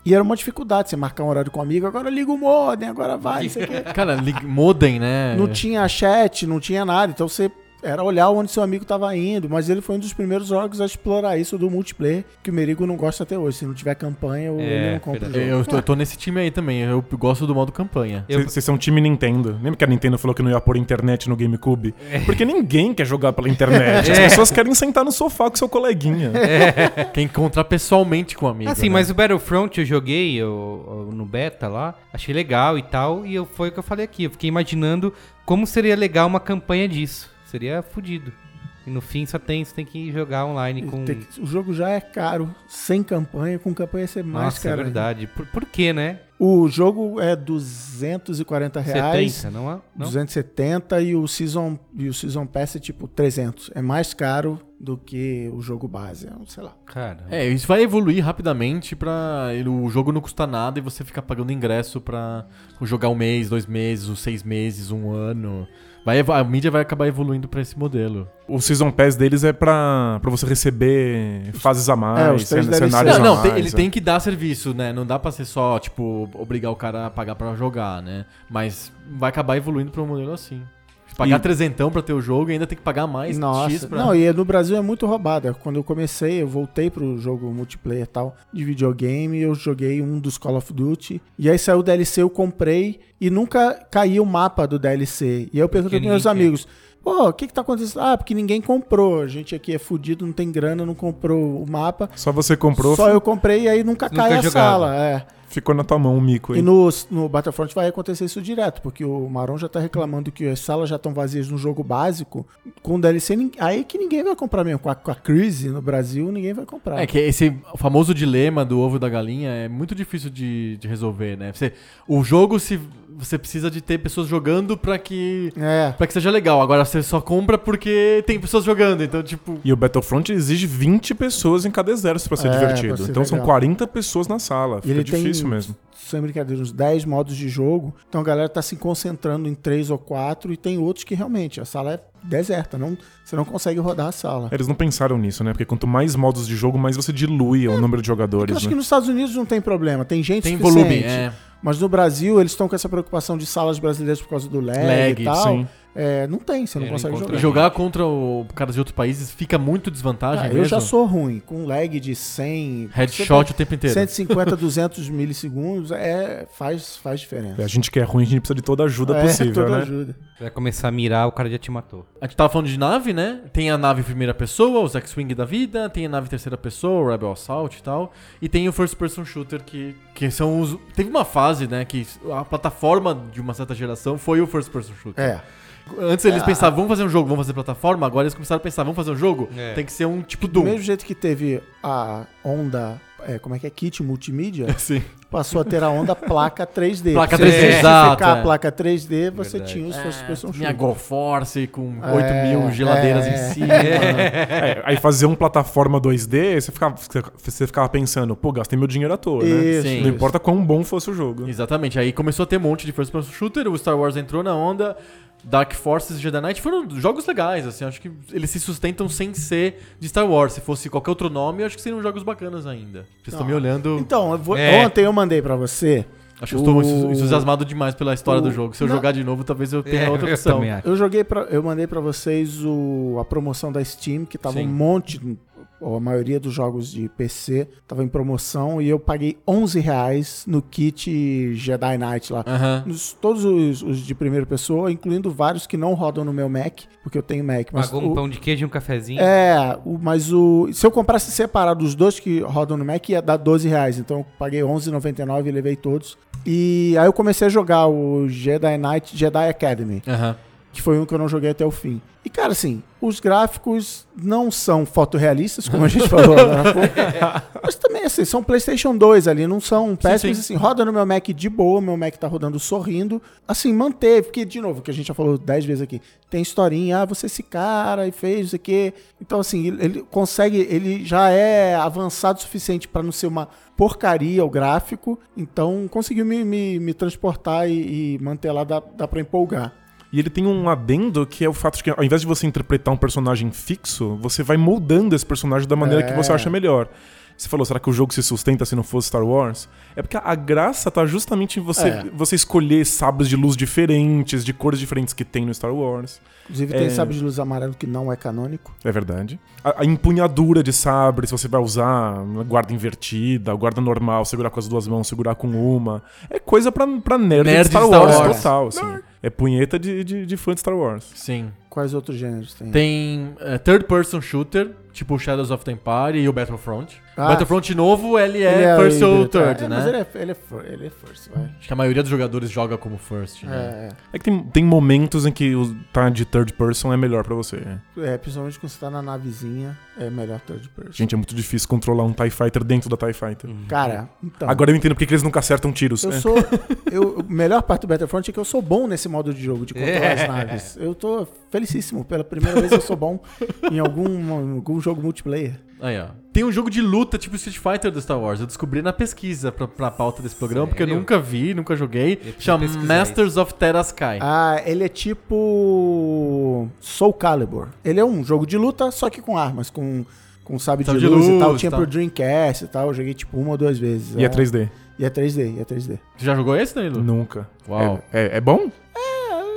E era uma dificuldade você marcar um horário com um amigo, agora liga o modem, agora vai. Cara, modem, né? Não tinha chat, não tinha nada, então você era olhar onde seu amigo estava indo, mas ele foi um dos primeiros jogos a explorar isso do multiplayer, que o Merigo não gosta até hoje. Se não tiver campanha, É, ele não compra o jogo. Eu tô, eu tô nesse time aí também. Eu gosto do modo campanha. Eu- Vocês vocês são time Nintendo. Lembra que a Nintendo falou que não ia pôr internet no GameCube? É. Porque ninguém quer jogar pela internet. As pessoas querem sentar no sofá com seu coleguinha. Quer encontrar pessoalmente com o amigo. Assim, né? mas o Battlefront eu joguei eu- eu no beta lá, achei legal e tal, e eu, foi o que eu falei aqui. Eu fiquei imaginando como seria legal uma campanha disso. Seria fudido. E no fim só tem, você tem que jogar online com. Que- o jogo já é caro, sem campanha, com campanha ia ser mais Nossa, é caro. verdade. Por, por quê, né? O jogo é 240 reais. 70, não é? Não? 270 e o Season, e o Season Pass é tipo 300. É mais caro do que o jogo base. é Sei lá. Cara, É, isso vai evoluir rapidamente pra ele- o jogo não custar nada e você ficar pagando ingresso pra jogar um mês, dois meses, seis meses, um ano. Vai, a mídia vai acabar evoluindo pra esse modelo. O Season Pass deles é pra, pra você receber fases a mais, É, os cen- cenários Não, a não, mais. tem- ele é. tem que dar serviço, né? Não dá pra ser só, tipo, obrigar o cara a pagar pra jogar, né? Mas vai acabar evoluindo pra um modelo assim. Pagar E- trezentão pra ter o jogo e ainda tem que pagar mais X Nossa, pra... não, e no Brasil é muito roubada. Quando eu comecei, eu voltei pro jogo multiplayer e tal, de videogame, eu joguei um dos Call of Duty, e aí saiu o DLC, eu comprei, e nunca caía o mapa do DLC. E aí eu perguntei pros meus ninguém quer. Pô, o que que tá acontecendo? Ah, porque ninguém comprou, a gente aqui é fudido, não tem grana, não comprou o mapa. Só você comprou, Só eu comprei e aí nunca, Nunca cai a jogava. sala, é. ficou na tua mão o mico aí. E no, no Battlefront vai acontecer isso direto, porque o Maron já tá reclamando que as salas já estão vazias no jogo básico. Com o DLC, aí que ninguém vai comprar mesmo. Com a, com a crise no Brasil, ninguém vai comprar. É que esse famoso dilema do ovo e da galinha é muito difícil de, de resolver, né? Você, o jogo, se você precisa de ter pessoas jogando pra que, É. pra que seja legal. Agora você só compra porque tem pessoas jogando. Então, tipo. E o Battlefront exige 20 pessoas em cada exército pra ser É, divertido. pra ser então são legal. 40 pessoas na sala. E Fica difícil mesmo. Sem brincadeira, uns 10 modos de jogo. Então a galera tá se concentrando em 3 ou 4 e tem outros que realmente a sala é deserta. Não, você não consegue rodar a sala. Eles não pensaram nisso, né? Porque quanto mais modos de jogo, mais você dilui o número de Eu jogadores, acho né? que nos Estados Unidos não tem problema, tem gente Tem suficiente. volume, é. Mas no Brasil eles estão com essa preocupação de salas brasileiras por causa do lag, Lag, e tal. sim. É, não tem, você não É, consegue jogar. Jogar contra o caras de outros países fica muito desvantagem Ah, mesmo. eu já sou ruim, com lag de 100... Headshot o tempo inteiro. 150, 200 milissegundos, é, faz, faz diferença. A gente que é ruim, a gente precisa de toda a ajuda é, possível, toda né? ajuda. vai começar a mirar, o cara já te matou. A gente tava falando de nave, né? Tem a nave em primeira pessoa, os X-Wing da vida, tem a nave em terceira pessoa, o Rebel Assault e tal. E tem o First Person Shooter, que, que são os. Teve uma fase, né? Que a plataforma de uma certa geração foi o First Person Shooter. É, Antes eles pensavam, vamos fazer um jogo, vamos fazer plataforma. Agora eles começaram a pensar, vamos fazer um jogo? É. Tem que ser um tipo do Doom. mesmo jeito que teve a onda, é, como é que é, kit multimídia, Sim. passou a ter a onda placa 3D. Placa Pra você 3D, exato, certificar é. a placa 3D, você Verdade. tinha os First Person Minha Shooter. GoForce com É, 8 mil geladeiras é. em cima. É, aí fazer um plataforma 2D, você ficava, você ficava pensando, pô, gastei meu dinheiro à toa, né? Isso, Sim. Não importa quão bom fosse o jogo. Exatamente, aí começou a ter um monte de first person shooter, o Star Wars entrou na onda, Dark Forces e Jedi Knight foram jogos legais, assim, acho que eles se sustentam sem ser de Star Wars. Se fosse qualquer outro nome, eu acho que seriam jogos bacanas ainda. Vocês estão me olhando. Então, eu vou- É. ontem eu mandei pra você. Acho que eu estou o- entusiasmado demais pela história o- do jogo. Se eu Não. jogar de novo, talvez eu tenha É, outra eu opção. acho. Eu joguei pra, eu mandei pra vocês o, a promoção da Steam, que tava Sim. um monte, ou a maioria dos jogos de PC tava em promoção, e eu paguei 11 reais no kit Jedi Knight lá. Aham. Nos- todos os, os de primeira pessoa, incluindo vários que não rodam no meu Mac, porque eu tenho Mac. Mas Pagou um o- pão de queijo e um cafezinho. É, o, mas o. Se eu comprasse separado os dois que rodam no Mac, ia dar 12 reais. Então eu paguei R$11,99 e levei todos. E aí eu comecei a jogar o Jedi Knight Jedi Academy, Aham. Que foi um que eu não joguei até o fim. E, cara, assim, os gráficos não são fotorrealistas, como a gente falou pouco. Mas também, assim, são PlayStation 2 ali, não são péssimos, sim. assim. Roda no meu Mac de boa, meu Mac tá rodando sorrindo. Assim, manteve, porque, de novo, que a gente já falou 10 vezes aqui, tem historinha, ah, você esse cara e fez isso aqui. Então, assim, ele, consegue, ele já é avançado o suficiente pra não ser uma porcaria o gráfico. Então, conseguiu me, me, me transportar e, e manter lá, dá, dá pra empolgar. E ele tem um adendo que é o fato de que, ao invés de você interpretar um personagem fixo, você vai moldando esse personagem da maneira que você É. acha melhor. Você falou, será que o jogo se sustenta se não fosse Star Wars? É porque a graça tá justamente em você, É. você escolher sabres de luz diferentes, de cores diferentes que tem no Star Wars. Inclusive, tem É. sabre de luz amarelo que não é canônico. É verdade. A, a empunhadura de sabre, se você vai usar guarda invertida, guarda normal, segurar com as duas mãos, segurar com uma. É coisa pra, pra nerd, Nerd de Star, Wars, Wars. total, assim. É punheta de, de, de fã de Star Wars. Sim. Quais outros gêneros tem? Tem eh, third person shooter, tipo o Shadows of the Empire e o Battlefront. Ah. Battlefront novo, ele é, Ele é first ou third, é, né? Mas ele é, ele, é, ele é first, vai. Acho que a maioria dos jogadores joga como first, né? É, É que tem, tem momentos em que o tá de third person é melhor pra você. é, principalmente quando você tá na navezinha, é melhor third person. Gente, é muito difícil controlar um TIE Fighter dentro da TIE Fighter. Cara, então. Agora eu entendo porque que eles nunca acertam tiros. Eu É. sou. Eu, a melhor parte do Battlefront é que eu sou bom nesse modo de jogo, de controlar É. as naves. Eu tô felicíssimo. Pela primeira vez eu sou bom em algum, algum jogo multiplayer. Aí, ó. Tem um jogo de luta tipo Street Fighter do Star Wars. Eu descobri na pesquisa pra, pra pauta desse programa, porque eu Sério? nunca vi, nunca joguei. Chama Masters of Terrasky. Ah, ele é tipo. Soul Calibur. Ele é um jogo de luta, só que com armas, com, com sabre de, Sabre de luz, e tal. luz, Tinha tá. pro Dreamcast e tal. Eu joguei tipo uma ou duas vezes. E é 3D? E é 3D, e é 3D. Você já jogou esse, Danilo? Nunca. Uau. É, é- é bom? É,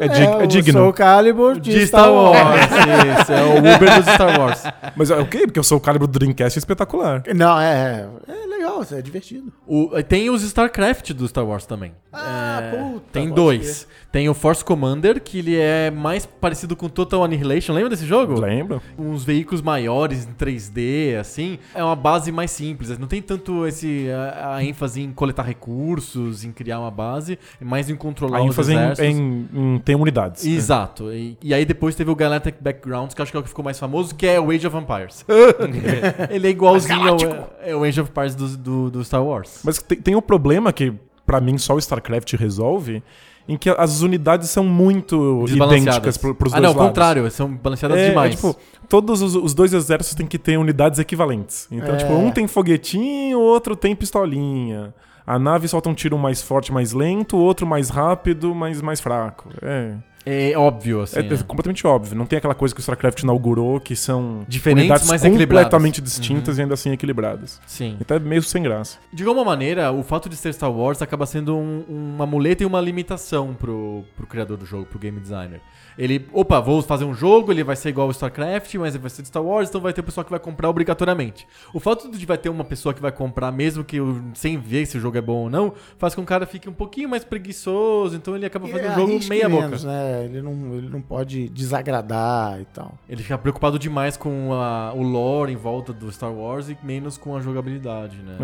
dig- é o digno. Soul Calibur de, De Star Wars. Isso, é o Uber dos Star Wars. Mas é o quê? Porque eu sou o calibre do Dreamcast é espetacular. Não, é, é legal, é divertido. O- tem os StarCraft do Star Wars também. Ah, É, puta, Tem dois. Tem o Force Commander, que ele é mais parecido com Total Annihilation. Lembra desse jogo? Lembra? uns veículos maiores em 3D, assim. É uma base mais simples. Não tem tanto esse a, a ênfase em coletar recursos, em criar uma base, é mais em controlar A os ênfase em, exércitos. em, em ter unidades. Exato. E, e aí depois teve o Galactic Backgrounds, que eu acho que é o que ficou mais famoso, que é o Age of Empires. Ele é igualzinho ao é o Age of Empires do, do, do Star Wars. Mas tem, tem um problema que, pra mim, só o StarCraft resolve, em que as unidades são muito Desbalanceadas. idênticas pro, pros ah, dois não, ao lados. contrário, são balanceadas É, demais. é, tipo, todos os, os dois exércitos têm que ter unidades equivalentes. Então, É. tipo, um tem foguetinho, o outro tem pistolinha. A nave solta um tiro mais forte, mais lento, o outro mais rápido, mas mais fraco. É, é óbvio, assim. é, né? é completamente óbvio. Não tem aquela coisa que o StarCraft inaugurou, que são Diferentes, unidades mas completamente distintas e ainda assim equilibradas. Sim. Então é meio sem graça. De alguma maneira, o fato de ser Star Wars acaba sendo um- uma muleta e uma limitação pro, pro criador do jogo, pro game designer. Ele, opa, vou fazer um jogo, ele vai ser igual ao StarCraft, mas ele vai ser de Star Wars, então vai ter o pessoal que vai comprar obrigatoriamente. O fato de vai ter uma pessoa que vai comprar, mesmo que sem ver se o jogo é bom ou não, faz com que o cara fique um pouquinho mais preguiçoso, então ele acaba fazendo É, o jogo meia boca. menos, Né? Ele, não, ele não pode desagradar e tal. Ele fica preocupado demais com a- o lore em volta do Star Wars e menos com a jogabilidade, né?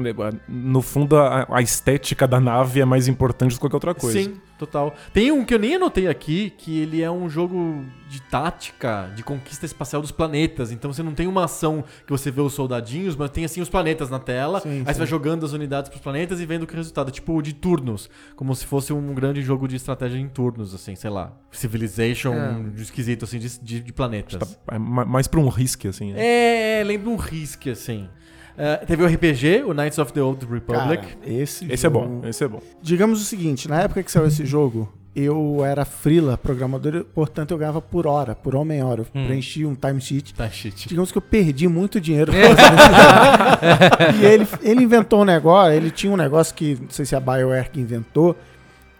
No fundo, a, a estética da nave é mais importante do que qualquer outra coisa. Sim, total. Tem um que eu nem anotei aqui, que ele é um jogo de tática, de conquista espacial dos planetas. Então você não tem uma ação que você vê os soldadinhos, mas tem assim os planetas na tela. Sim, aí sim. você vai jogando as unidades pros planetas e vendo o que é o resultado. Tipo de turnos. Como se fosse um grande jogo de estratégia em turnos, assim, sei lá. Civilization É. esquisito, assim, de, de, de planetas. Tá- é ma- mais pra um risco, assim. né? É, lembra um Risk, assim. É, teve o RPG, o Knights of the Old Republic. Cara, esse, Esse é jogo- bom, esse é bom. Digamos o seguinte, na época que saiu esse jogo, eu era freela programador, portanto eu ganhava por hora, por homem-hora. Eu Hum. preenchi um timesheet. Tá shit. Digamos que eu perdi muito dinheiro fazendo esse jogo. E ele, ele inventou um negócio, ele tinha um negócio que, não sei se a BioWare que inventou,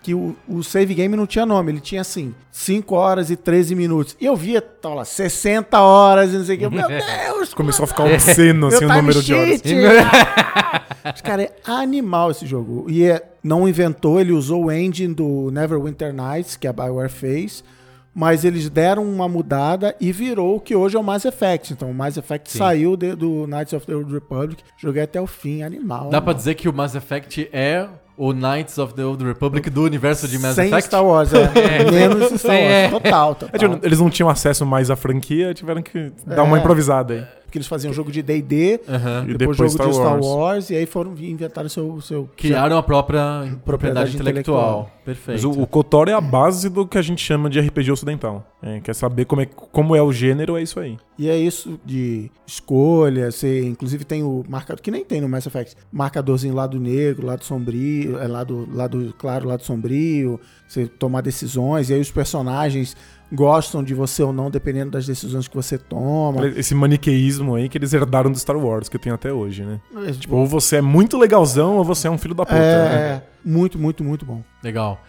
que o, o save game não tinha nome, ele tinha assim, 5 horas e 13 minutos. E eu via, tava lá, 60 horas e não sei o que. Eu, Meu Deus! Começou a ficar obsceno, assim, o número de horas. Cara, é animal esse jogo. E é, não inventou, ele usou o engine do Neverwinter Nights, que a BioWare fez, mas eles deram uma mudada e virou o que hoje é o Mass Effect. Então, o Mass Effect Sim. saiu de- do Knights of the Old Republic, joguei até o fim, animal. Dá pra animal. dizer que o Mass Effect é o Knights of the Old Republic do universo de Mass Sem Effect? Star Wars, é. Menos Star Wars. é. Total, total. É, tipo, eles não tinham acesso mais à franquia, tiveram que dar É. uma improvisada aí. Porque eles faziam jogo de D&D. E depois, depois jogo Star de Star Wars. Wars. e aí foram inventaram seu... seu Criaram a própria propriedade, intelectual. intelectual. Perfeito. Mas o, o KOTOR é a base do que a gente chama de RPG ocidental. É, quer saber como é, como é o gênero, é isso aí. E é isso de escolha, você inclusive tem o marcador, que nem tem no Mass Effect, marcadorzinho lado negro, lado sombrio, é lado, lado claro, lado sombrio, você tomar decisões, e aí os personagens gostam de você ou não, dependendo das decisões que você toma. Esse maniqueísmo aí que eles herdaram do Star Wars, que tem até hoje, né? É, Tipo, ou você é muito legalzão, ou você é um filho da puta. né? é, muito, muito, muito bom. Legal.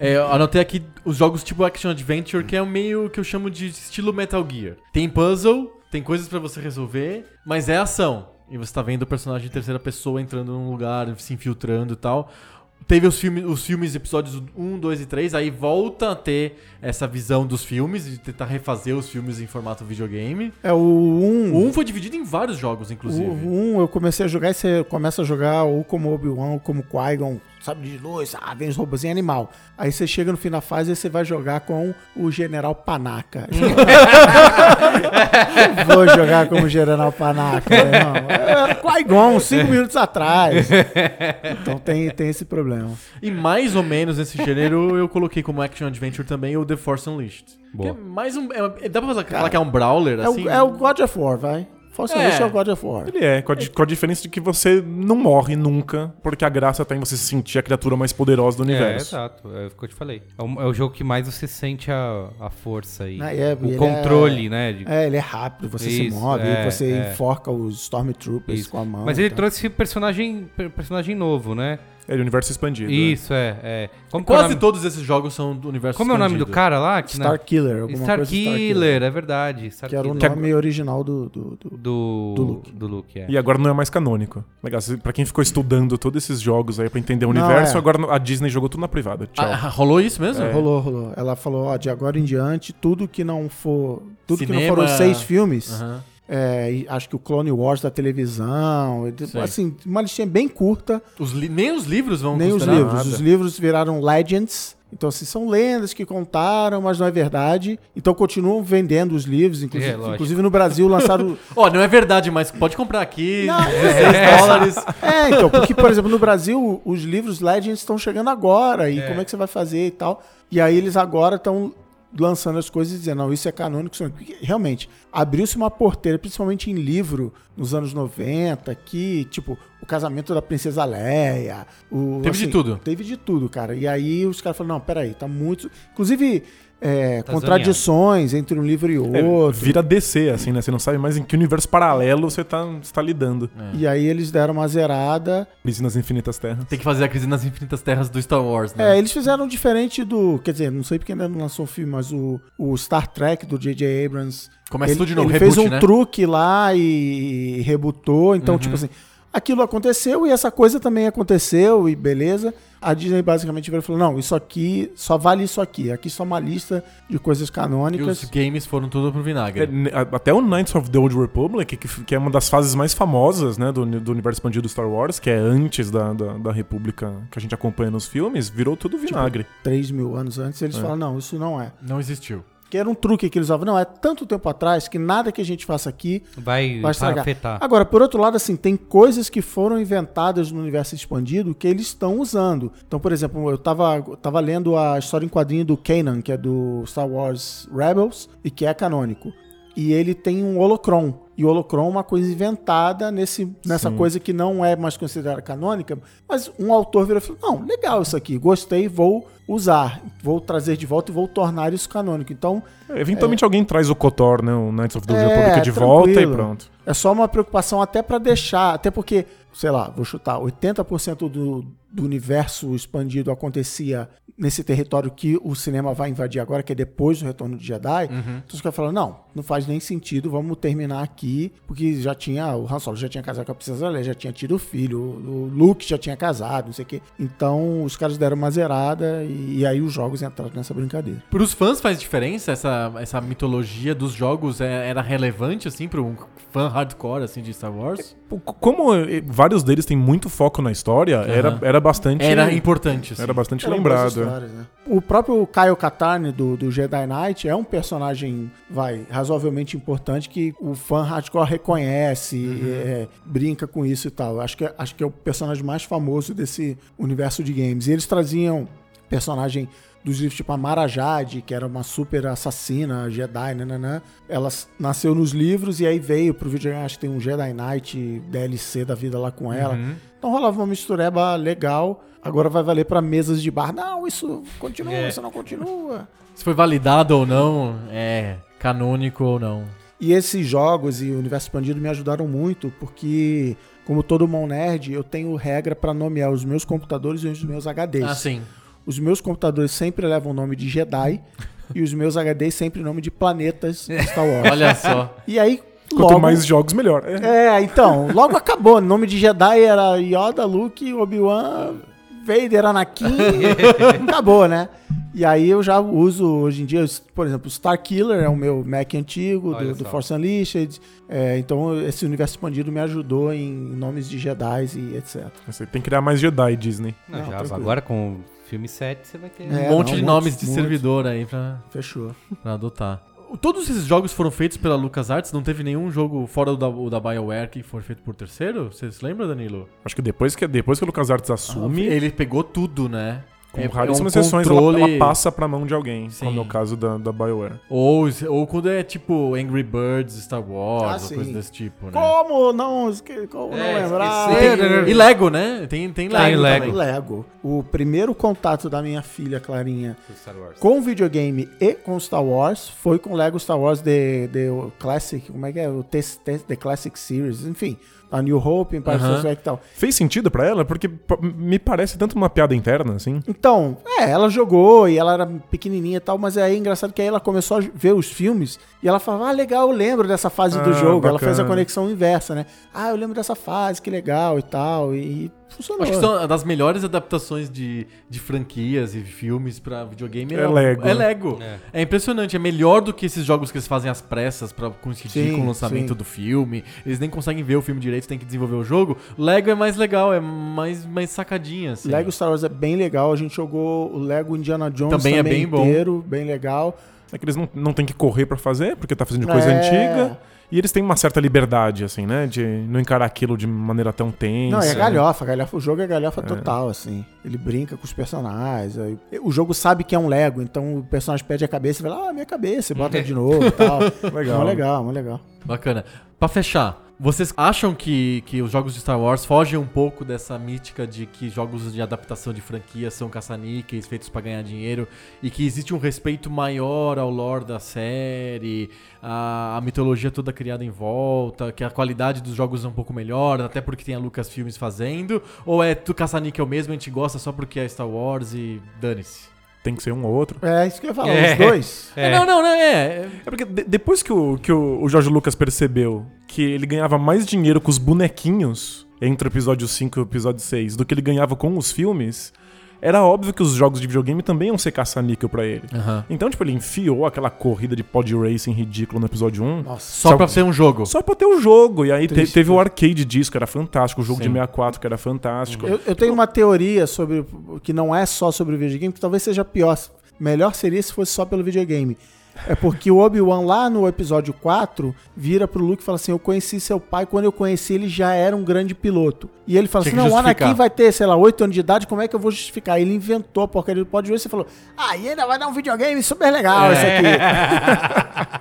É, eu anotei aqui os jogos tipo Action Adventure, que é o meio que eu chamo de estilo Metal Gear. Tem puzzle, tem coisas pra você resolver, mas é ação. E você tá vendo o personagem em terceira pessoa entrando num lugar, se infiltrando e tal. Teve os filmes, os filmes episódios 1, 2 e 3, aí volta a ter essa visão dos filmes, de tentar refazer os filmes em formato videogame. É o 1. O 1 foi dividido em vários jogos, O inclusive. 1 eu comecei a jogar e você começa a jogar ou como Obi-Wan ou como Qui-Gon, sabe de luz, ah, vem os robozinhos animal. Aí você chega no fim da fase e você vai jogar com o General Panaca. Vou jogar como General Panaca. né? Não, é Qui-Gon, 5 minutos atrás. Então tem, tem esse problema. E mais ou menos nesse gênero eu coloquei como Action Adventure também o The Force Unleashed. Boa. Que é mais um. é- dá pra falar, falar que é um brawler, É, assim? o, é o God of War, vai. É. Unleashed é o God of War. Ele é, com a, com a diferença de que você não morre nunca, porque a graça tá em você sentir a criatura mais poderosa do É, universo. exato. É o que eu te falei. É o, é o jogo que mais você sente a, a força e Ah, é, o ele controle, né? de- É, ele é rápido, você se Isso, move, é, você é. enforca os Stormtroopers Isso. com a mão. Mas ele tá? trouxe personagem, per- personagem novo, né? É o universo expandido. Isso, é. é. Como que é Quase nome, todos esses jogos são do universo como é o nome do expandido. cara lá? Que Star Killer, alguma Star coisa Killer, é verdade. Star Que era o Killer. nome original do, do, do- do, do Luke. Do Luke, é. E agora não é mais canônico. Legal, pra quem ficou estudando todos esses jogos aí pra entender o Não, universo, é. agora a Disney jogou tudo na privada. Tchau. Ah, rolou isso mesmo? Rolou, rolou. Ela falou, ó, de agora em diante, tudo que não for. Tudo que Cinema- não foram seis filmes, Aham. É, acho que o Clone Wars da televisão, Sim. assim, uma listinha bem curta, Os nem os livros vão nem os livros. nada. Os livros viraram legends. Então, assim, são lendas que contaram, mas não é verdade. Então, continuam vendendo os livros. Inclusive, É, inclusive no Brasil lançaram. Ó, não é verdade, mas pode comprar aqui. Não, 16 dólares. É, então, porque, por exemplo, no Brasil, os livros Legends estão chegando agora, e como é que você vai fazer e tal. E aí eles agora estão lançando as coisas e dizendo, não, isso é canônico. Isso é... Realmente, abriu-se uma porteira, principalmente em livro, nos anos 90, que, tipo, o casamento da princesa Leia. O, Teve de tudo. Teve de tudo, cara. E aí os caras falaram, não, peraí, tá muito... Inclusive, é, Tá contradições entre um livro e É, outro. vira DC, assim, né? Você não sabe mais em que universo paralelo você tá, você tá lidando. E aí eles deram uma zerada Crise nas Infinitas Terras. Tem que fazer a crise nas infinitas terras do Star Wars, né? É, eles fizeram diferente do. Quer dizer, não sei porque ainda não lançou o filme, mas o, o Star Trek do J.J. Abrams. Começa ele, tudo de novo, ele reboot, fez um né? truque lá e rebutou. Então, Uhum. tipo assim, aquilo aconteceu e essa coisa também aconteceu e beleza. A Disney basicamente virou e falou: não, isso aqui só vale isso aqui. Aqui só uma lista de coisas E canônicas. os games foram tudo pro É, vinagre. ne- a- até o Knights of the Old Republic, que, que é uma das fases mais famosas né, do, do universo expandido do Star Wars, que é antes da, da, da República que a gente acompanha nos filmes, virou tudo vinagre. 3 mil anos antes, eles falaram: não, isso não é. Não existiu. Que era um truque que eles usavam. Não, é tanto tempo atrás que nada que a gente faça aqui Vai, vai estragar. afetar. Agora, por outro lado, assim, tem coisas que foram inventadas no universo expandido que eles estão usando. Então, por exemplo, eu tava, tava lendo a história em quadrinho do Kanan, que é do Star Wars Rebels, e que é canônico. E ele tem um holocron. E o holocron é uma coisa inventada nesse, nessa coisa que não é mais considerada canônica. Mas um autor virou e falou: Não, legal isso aqui, gostei, vou usar, vou trazer de volta e vou tornar isso canônico. Então, É, Eventualmente alguém traz o KOTOR, né, o Knights of the Old É, Republic de volta e pronto. É só uma preocupação até pra deixar, até porque, sei lá, vou chutar, 80% do, do universo expandido acontecia nesse território que o cinema vai invadir agora, que é depois do Retorno de Jedi. Então os caras falaram, não, não faz nem sentido, vamos terminar aqui, porque já tinha, o Han Solo já tinha casado com a Princesa Leia, já tinha tido filho, o Luke já tinha casado, não sei o quê. Então os caras deram uma zerada e, e aí os jogos entraram nessa brincadeira. Para os fãs faz diferença essa, essa mitologia dos jogos? É- era relevante, assim, para um fã hardcore, assim, de Star Wars? Como eh, vários deles têm muito foco na história, era, era bastante. Era importante, assim. era bastante Eram lembrado. histórias, né? O próprio Kyle Katarn do, do Jedi Knight é um personagem, vai, razoavelmente importante que o fã hardcore reconhece, é, brinca com isso e tal. Acho que, é- acho que é o personagem mais famoso desse universo de games. E eles traziam personagem dos livros tipo a Mara Jade, que era uma super assassina, Jedi, nananã. Ela nasceu nos livros e aí veio pro videogame, acho que tem um Jedi Knight DLC da vida lá com ela. Então rolava uma mistureba legal. Agora vai valer pra mesas de bar. Não, isso continua, É. isso não continua. Se foi validado ou não, é canônico ou não. E esses jogos e o universo expandido me ajudaram muito, porque, como todo bom nerd, eu tenho regra pra nomear os meus computadores e os meus HDs. Ah, sim. Os meus computadores sempre levam o nome de Jedi e os meus HDs sempre o nome de planetas de Star Wars. Olha só. E aí, Quanto logo... mais jogos, melhor. É. É, então, logo acabou. O nome de Jedi era Yoda, Luke, Obi-Wan, Vader, Anakin, acabou, né? E aí eu já uso hoje em dia, por exemplo, o Star Killer é o meu Mac antigo, Olha do, do só. Force Unleashed. É, então esse universo expandido me ajudou em nomes de Jedi e etc. Você tem que criar mais Jedi, Disney. Não, Não, já, agora com o filme 7 você vai ter. É, um monte não, de muitos, nomes de muitos. servidor aí pra, Fechou. pra adotar. Todos esses jogos foram feitos pela LucasArts? Não teve nenhum jogo fora o da, o da BioWare que foi feito por terceiro? Você se lembra, Danilo? Acho que depois que, depois que o LucasArts assume, Ele pegou tudo, né? Com É- raríssimas é um exceções, ela, controle- ela passa pra mão de alguém, Sim. como é o caso da, da BioWare. Ou, ou quando é tipo Angry Birds, Star Wars, Ah, coisa desse tipo, né? Como não, esque- como não É, lembrar? esquecer, E Lego, né? Tem, tem Lego. Tem Lego. Lego. O primeiro contato da minha filha, Clarinha, Star Wars. com videogame e com Star Wars foi com Lego Star Wars The, The Classic, como é que é? O The Classic Series, enfim. A New Hope, Empire Aham. Strikes Back e tal. Fez sentido pra ela? Porque me parece tanto uma piada interna, assim. Então, é, ela jogou e ela era pequenininha e tal, mas aí é engraçado que aí ela começou a ver os filmes e ela falava, ah, legal, eu lembro dessa fase do Ah, jogo. Ela fez a bacana. conexão inversa, né? Ah, eu lembro dessa fase, que legal e tal. E funcionou. Acho que são das melhores adaptações de, de franquias e filmes pra videogame. É Lego, É? Lego. É. É. impressionante. É melhor do que esses jogos que eles fazem às pressas pra coincidir Sim, com o lançamento sim. do filme. Eles nem conseguem ver o filme direito, tem que desenvolver o jogo. Lego é mais legal, é mais, mais sacadinha, assim. Lego Star Wars é bem legal. A gente jogou o Lego Indiana Jones Também também, é bem bom. inteiro, bem legal. É que eles não, não tem que correr pra fazer, porque tá fazendo de coisa É. antiga. E eles têm uma certa liberdade, assim, né? De não encarar aquilo de maneira tão tensa. Não, é né? galhofa, galhofa. O jogo é galhofa total, assim. Ele brinca com os personagens. aí- O jogo sabe que é um Lego, então o personagem pede a cabeça e fala, ah, minha cabeça, e bota de novo e tal. Legal. Mó legal, mó legal. Bacana. Pra fechar, vocês acham que, que os jogos de Star Wars fogem um pouco dessa mítica de que jogos de adaptação de franquia são caça-níqueis feitos pra ganhar dinheiro e que existe um respeito maior ao lore da série, a, a mitologia toda criada em volta, que a qualidade dos jogos é um pouco melhor, até porque tem a Lucasfilmes fazendo? Ou é tu caça-níquel mesmo, a gente gosta só porque é Star Wars e dane-se? Tem que ser um ou outro. É isso que eu ia falar, É. os dois. É. Não, não, não, é. É porque de- depois que, o, que o, o Jorge Lucas percebeu que ele ganhava mais dinheiro com os bonequinhos entre o episódio 5 e o episódio 6 do que ele ganhava com os filmes, era óbvio que os jogos de videogame também iam ser caça-níquel pra ele. Aham. Então, tipo, ele enfiou aquela corrida de pod racing ridículo no episódio 1. Nossa. Só Só- pra ser um jogo. Só pra ter o jogo. E aí Triste, teve o arcade disco, que era fantástico. O jogo Sim. de 64, que era fantástico. Eu, eu tenho uma teoria sobre que não é só sobre o videogame, que talvez seja pior. Melhor seria se fosse só pelo videogame. É porque o Obi-Wan lá no episódio 4 vira pro Luke e fala assim: Eu conheci seu pai, quando eu conheci ele já era um grande piloto. E ele fala Tinha assim: que Não, o Anakin vai ter, sei lá, 8 anos de idade, como é que eu vou justificar? Ele inventou a porcaria do Racer e falou: Ah, e ainda vai dar um videogame super legal esse aqui.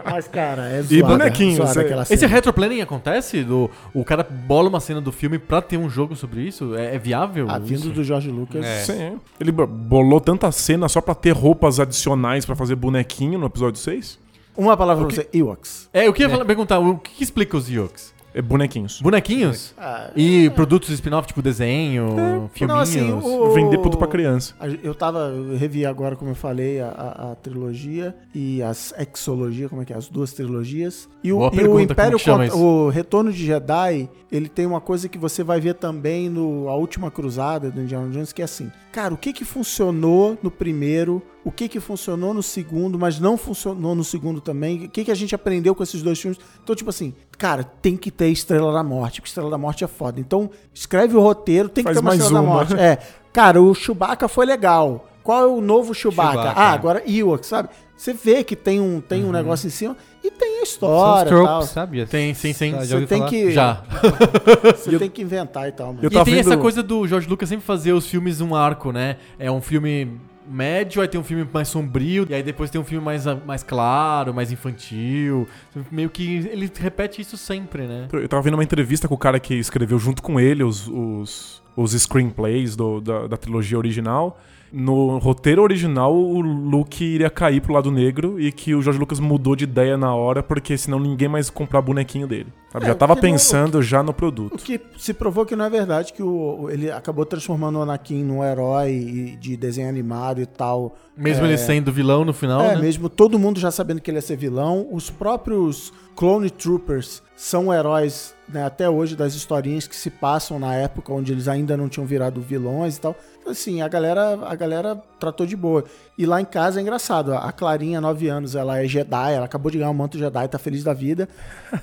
Mas, cara, é zoada, bonequinhos, zoada é. aquela Esse cena. retroplaning acontece? Do, o cara bola uma cena do filme pra ter um jogo sobre isso? É, é viável? Ah, vindo isso? do George Lucas. É. Sim. Ele bo- bolou tanta cena só pra ter roupas adicionais pra fazer bonequinho no episódio 6. Uma palavra pra você: Ewoks. É, eu queria falar- perguntar, o que, que explica os Ewoks? É bonequinhos. Bonequinhos? Ah, E produtos spin-off, tipo desenho, filminhos? Não, assim, o- Vender tudo pra criança. Eu tava, eu revi agora, como eu falei, a, a- a trilogia e as exologia, como é que é? As duas trilogias. E o, e pergunta, o Império que contra- o Retorno de Jedi, ele tem uma coisa que você vai ver também no A Última Cruzada do Indiana Jones, que é assim, cara, o que que funcionou no primeiro, o que que funcionou no segundo, mas não funcionou no segundo também, o que que a gente aprendeu com esses dois filmes. Então, tipo assim, cara, tem que ter Estrela da Morte, porque Estrela da Morte é foda. Então, escreve o roteiro, tem que Faz ter uma mais Estrela uma. da Morte. É, cara, o Chewbacca foi legal. Qual é o novo Chewbacca? Chewbacca, ah, agora Ewok, sabe? Você vê que tem um, tem um negócio em cima e tem a história e tal. tropes, sabe? Tem, sim, sim. Você tem falar? que, Já. você tem que inventar e tal. mano. Eu E tem vendo- essa coisa do George Lucas sempre fazer os filmes um arco, né? É um filme médio, aí tem um filme mais sombrio, e aí depois tem um filme mais, mais claro, mais infantil. Meio que ele repete isso sempre, né? Eu tava vendo uma entrevista com o cara que escreveu junto com ele os, os, os screenplays do- da, da trilogia original. No roteiro original, o Luke iria cair pro lado negro e que o George Lucas mudou de ideia na hora, porque senão ninguém mais ia comprar bonequinho dele. sabe? É, Já tava porque não- pensando já no O produto. que se provou que não é verdade, que o, o- ele acabou transformando o Anakin num herói de desenho animado e tal. Mesmo ele sendo vilão no final, é, né? mesmo todo mundo já sabendo que ele ia ser vilão. Os próprios Clone Troopers são heróis né, até hoje das historinhas que se passam na época onde eles ainda não tinham virado vilões e tal. Assim, a galera, a galera tratou de boa. E lá em casa é engraçado. A Clarinha, 9 anos, ela é Jedi, ela acabou de ganhar um manto Jedi, tá feliz da vida.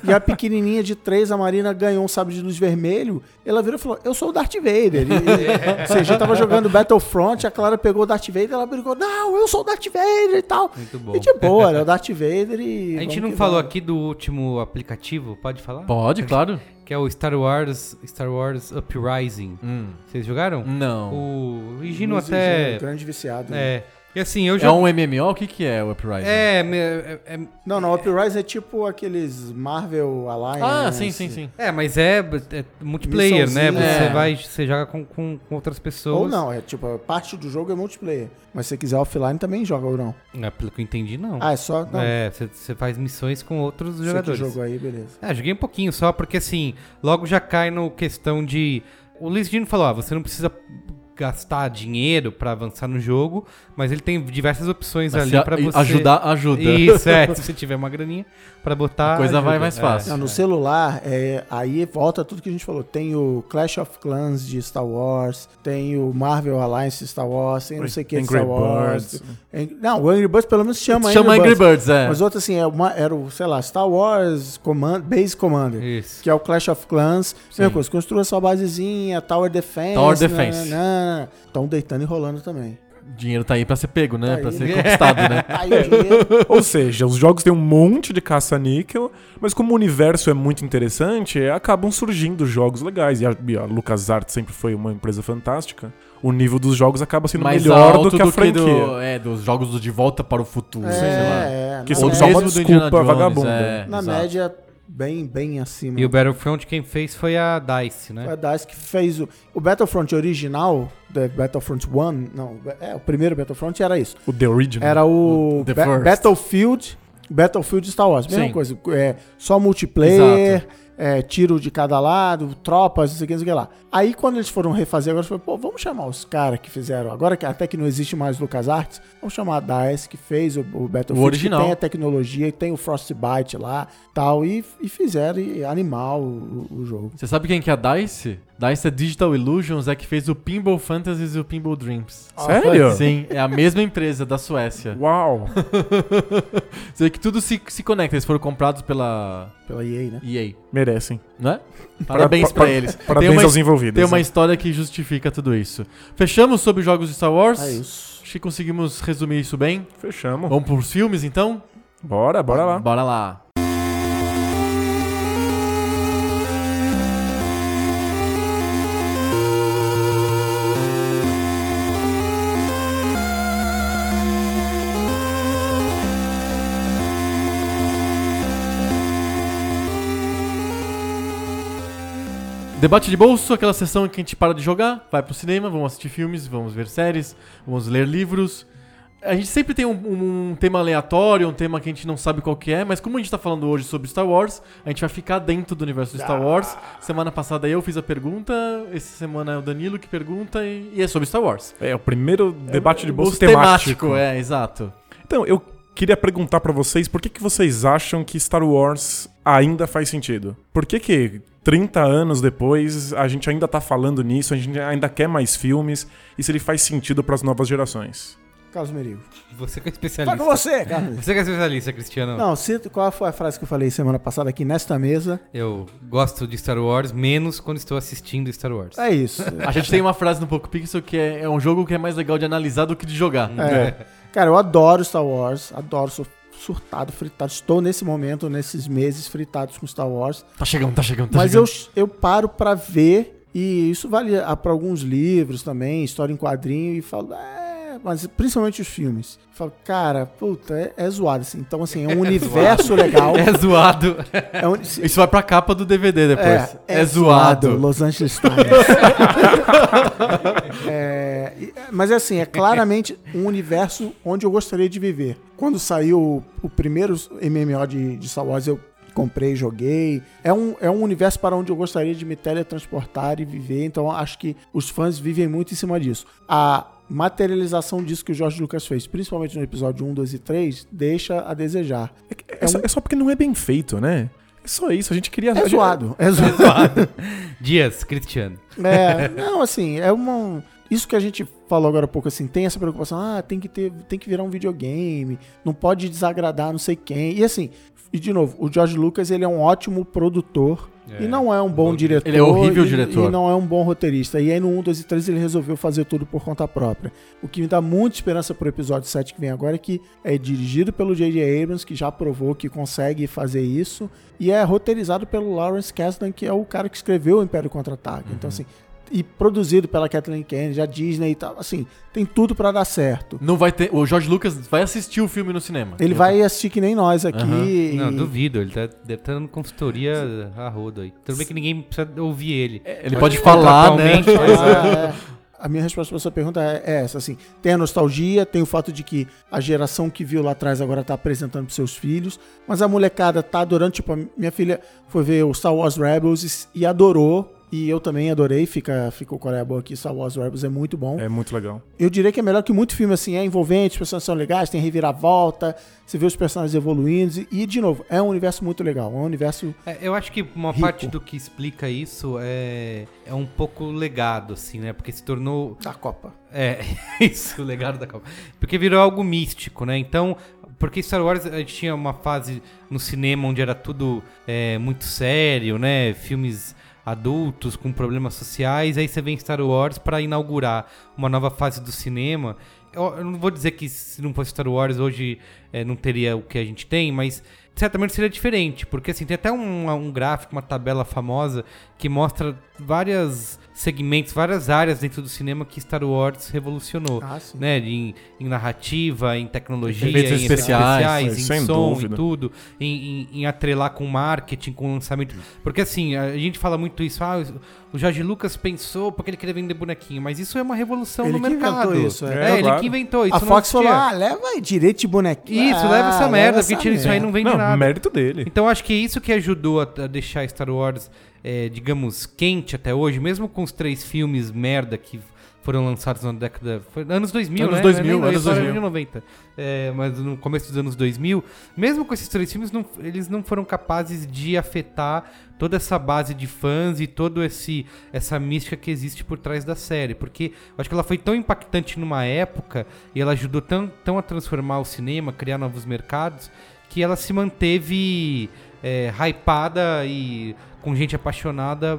E a pequenininha de 3, a Marina, ganhou um sabre de luz vermelho. Ela virou e falou: Eu sou o Darth Vader. E, ou seja, tava jogando Battlefront, a Clara pegou o Darth Vader, ela brigou: Não, eu sou o Darth Vader e tal. Muito bom. E de boa, é o Darth Vader e. A gente não falou vamos. aqui do último aplicativo, pode falar? Pode, claro. Que é o Star Wars, Star Wars Uprising. Hum. Vocês jogaram? Não. O Higino até... Gino, grande viciado. né? É. E assim, eu É já... um MMO? O que, que é o Uprising? É, é, é, Não, não, Uprise é tipo aqueles Marvel Alliance. Ah, sim, sim, sim. é, mas é, é multiplayer, né? Você É. vai, você joga com, com, com outras pessoas. Ou não, é tipo, a parte do jogo é multiplayer. Mas se você quiser offline também joga ou não. É, pelo que eu entendi, não. Ah, é só. Não, é, você, você faz missões com outros você jogadores. jogou aí, beleza. É, joguei um pouquinho só, porque assim, logo já cai no questão de. O Luiz Dino falou: ah, você não precisa gastar dinheiro pra avançar no jogo, mas ele tem diversas opções Mas ali se a- pra e você. Ajudar, ajuda. Isso, é. Se você tiver uma graninha pra botar. A coisa vai ajuda. mais É. fácil. Não, no celular, é, aí volta tudo que a gente falou. Tem o Clash of Clans de Star Wars, tem o Marvel Alliance de Star Wars, tem não sei o que de Angry Star Wars. Birds. Não, o Angry Birds pelo menos chama, Chama Angry Birds, é. Mas outro assim, é uma, era o, sei lá, Star Wars Command, Base Commander. Isso. Que é o Clash of Clans. Mesma coisa, construa sua basezinha, Tower Defense. Tower Defense. Estão deitando e rolando também. Dinheiro tá aí pra ser pego, né? Tá pra aí. ser conquistado, né? Aí o dinheiro. Ou seja, os jogos têm um monte de caça-níquel, mas como o universo é muito interessante, acabam surgindo jogos legais. E a, a LucasArts sempre foi uma empresa fantástica. O nível dos jogos acaba sendo Mais melhor alto do que a franquia. do, é, dos jogos do De Volta para o Futuro, sei lá. É, é. Que são só média- uma mesmo do desculpa Indiana Jones, vagabunda. é, Na exato. média, bem, bem acima. E o Battlefront quem fez foi a DICE, Foi né? a DICE que fez o, o Battlefront original, da Battlefront 1, não, é, o primeiro Battlefront era isso. O The Original. Era o The Ba- First. Battlefield, Battlefield Star Wars, mesma Sim. coisa, é, só multiplayer, é, tiro de cada lado, tropas, não sei o que, não sei o que lá. Aí quando eles foram refazer, agora foi, pô, vamos chamar os caras que fizeram, agora que até que não existe mais LucasArts, vamos chamar a DICE que fez o, o Battlefield, O original. que tem a tecnologia, tem o Frostbite lá, tal, e, e fizeram e animal o, o jogo. Você sabe quem que é a DICE? DICE é Digital Illusions, é que fez o Pinball Fantasies e o Pinball Dreams. Sério? Sim, é a mesma empresa da Suécia. Uau! Você vê que tudo se, se conecta, eles foram comprados pela Pela EA, né? EA, Merecem. não é? Parabéns Para- pra eles. Parabéns tem uma, aos envolvidos. tem uma né? história que justifica tudo isso. Fechamos sobre jogos de Star Wars? É isso. Acho que conseguimos resumir isso bem. Fechamos. Vamos pros filmes, então? Bora, bora lá. Bora lá. Debate de bolso, aquela sessão em que a gente para de jogar, vai pro cinema, vamos assistir filmes, vamos ver séries, vamos ler livros. A gente sempre tem um, um tema aleatório, um tema que a gente não sabe qual que é, mas como a gente tá falando hoje sobre Star Wars, a gente vai ficar dentro do universo de Star Wars. Semana passada eu fiz a pergunta, essa semana é o Danilo que pergunta e, e é sobre Star Wars. É o primeiro debate de bolsa Bolso temático. é, exato. Então, eu queria perguntar pra vocês por que, que vocês acham que Star Wars ainda faz sentido? Por que que 30 anos depois a gente ainda tá falando nisso, a gente ainda quer mais filmes e se ele faz sentido pras novas gerações? Carlos Merigo. Você que é especialista. com você, Carlos. Você que é especialista, Cristiano. Não, cita, qual foi a frase que eu falei semana passada aqui nesta mesa? Eu gosto de Star Wars menos quando estou assistindo Star Wars. É isso. A gente tem uma frase no Poco Pixel que é, é um jogo que é mais legal de analisar do que de jogar. É. Cara, eu adoro Star Wars, adoro, sou surtado, fritado. Estou nesse momento, nesses meses fritados com Star Wars. Tá chegando, tá chegando, tá Mas eu, chegando. eu paro pra ver, e isso vale para alguns livros também, história em quadrinho, e falo, é, mas principalmente os filmes. Falo, cara, puta, é, é zoado, assim. Então, assim, é um universo legal. É zoado. É um, Isso vai pra capa do DVD depois. É, zoado. Los Angeles Times. É, mas é assim, é claramente um universo onde eu gostaria de viver. Quando saiu o, o primeiro MMO de, de Star Wars, eu comprei, joguei. É um, é um universo para onde eu gostaria de me teletransportar e viver. Então acho que os fãs vivem muito em cima disso. A materialização disso que o Jorge Lucas fez, principalmente no episódio 1, 2 e 3, deixa a desejar. É, só, é só porque não é bem feito, né? É só isso, a gente queria... É gente- zoado, é zoado. Dias, Cristiano. É, não, assim, é uma. isso que a gente falou agora há pouco, assim, tem essa preocupação, ah, tem que ter, tem que virar um videogame, não pode desagradar não sei quem. E assim, e de novo, o George Lucas, ele é um ótimo produtor e não é um bom diretor. Ele é horrível e- diretor. E não é um bom roteirista. E aí no 1, 2 e 3 ele resolveu fazer tudo por conta própria. O que me dá muita esperança pro episódio 7 que vem agora é que é dirigido pelo J.J. Abrams, que já provou que consegue fazer isso, e é roteirizado pelo Lawrence Kasdan, que é o cara que escreveu o Império Contra-Ataque. Então assim, e produzido pela Kathleen Kennedy, a Disney e tal, assim, tem tudo pra dar certo. Não vai ter. O George Lucas vai assistir o filme no cinema. Ele vai assistir que nem nós aqui. Aham. e- Não, duvido. Ele tá, deve estar dando consultoria a rodo aí. Tudo bem que ninguém precisa ouvir ele. Ele pode falar, né? Ah, é. A minha resposta para sua pergunta é, é essa, assim, tem a nostalgia, tem o fato de que a geração que viu lá atrás agora tá apresentando pros seus filhos, mas a molecada tá adorando, tipo, a minha filha foi ver o Star Wars Rebels e, e adorou, e eu também adorei, fica, fica o Coreia boa aqui, Star Wars Rebels é muito bom. É muito legal. Eu diria que é melhor que muito filme, assim, é envolvente, os personagens são legais, tem reviravolta, você vê os personagens evoluindo, e, e, de novo, é um universo muito legal, é um universo... É, eu acho que uma Rico. parte do que explica isso é, é um pouco legado, assim, né? Porque se tornou da Copa. É, isso, o legado da Copa. Porque virou algo místico, né? Então, porque Star Wars a gente tinha uma fase no cinema onde era tudo é, muito sério, né? Filmes adultos com problemas sociais. Aí você vem Star Wars para inaugurar uma nova fase do cinema. Eu, eu não vou dizer que se não fosse Star Wars hoje é, não teria o que a gente tem, mas certamente seria diferente, porque assim, tem até um, um gráfico, uma tabela famosa que mostra vários segmentos, várias áreas dentro do cinema que Star Wars revolucionou. Ah, sim. Né, em, em narrativa, em tecnologia, Efeitos em especiais, em sem som, dúvida. em tudo, em, em- em atrelar com marketing, com lançamento. Porque assim, a gente fala muito isso, ah, o Jorge Lucas pensou porque ele queria vender bonequinho, mas isso é uma revolução Ele no que mercado. inventou isso, é. é, É, ele claro. que inventou isso. a Fox falou, ah, leva aí direito de bonequinho. Isso, Ah, leva essa merda, essa porque tira isso aí não vende Não, nada. mérito dele. Então acho que é isso que ajudou a, a deixar Star Wars, é, digamos, quente até hoje, mesmo com os três filmes merda que foram lançados na década. Anos 2000, Anos né? 2000, Nem- anos só 2000. de 90. É, mas no começo dos anos 2000, mesmo com esses três filmes, não- eles não foram capazes de afetar toda essa base de fãs e toda esse essa mística que existe por trás da série. Porque eu acho que ela foi tão impactante numa época e ela ajudou tão, tão a transformar o cinema, criar novos mercados, que ela se manteve é, hypada e com gente apaixonada.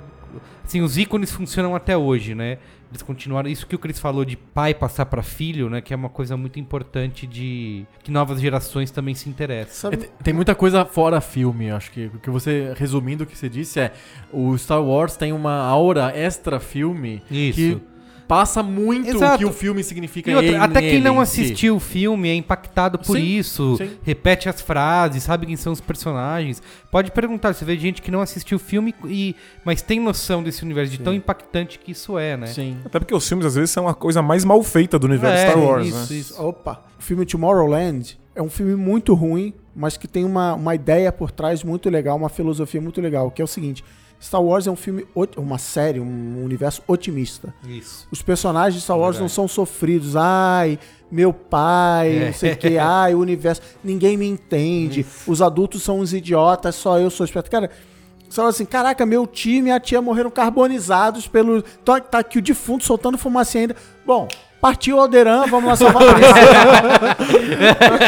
Assim, os ícones funcionam até hoje, né? Eles continuaram. Isso que o Chris falou de pai passar pra filho, né? Que é uma coisa muito importante de que novas gerações também se interessam. É, Sabe, tem muita coisa fora filme, acho que o que você resumindo o que você disse é o Star Wars tem uma aura extra filme Isso. que passa muito o Exato. que o filme significa E outra, em- até quem não assistiu o filme é impactado por Sim, isso, sim. repete as frases, sabe quem são os personagens. Pode perguntar, você vê gente que não assistiu o filme, e, mas tem noção desse universo, de tão impactante que isso é, né? Sim. Até porque os filmes, às vezes, são a coisa mais mal feita do universo É, Star Wars, isso, né? isso. Opa, o filme Tomorrowland é um filme muito ruim, mas que tem uma, uma ideia por trás muito legal, uma filosofia muito legal, que é o seguinte: Star Wars é um filme, uma série, um universo otimista. Isso. Os personagens de Star Wars Verdade. não são sofridos. Ai, meu pai, É. não sei o que, ai, o universo. Ninguém me entende. Os adultos são uns idiotas, só eu sou esperto. Cara, você fala assim: caraca, meu tio e minha tia morreram carbonizados pelo. Tá, tá aqui o defunto soltando fumaça ainda. Bom. Partiu Alderan, vamos lá salvar a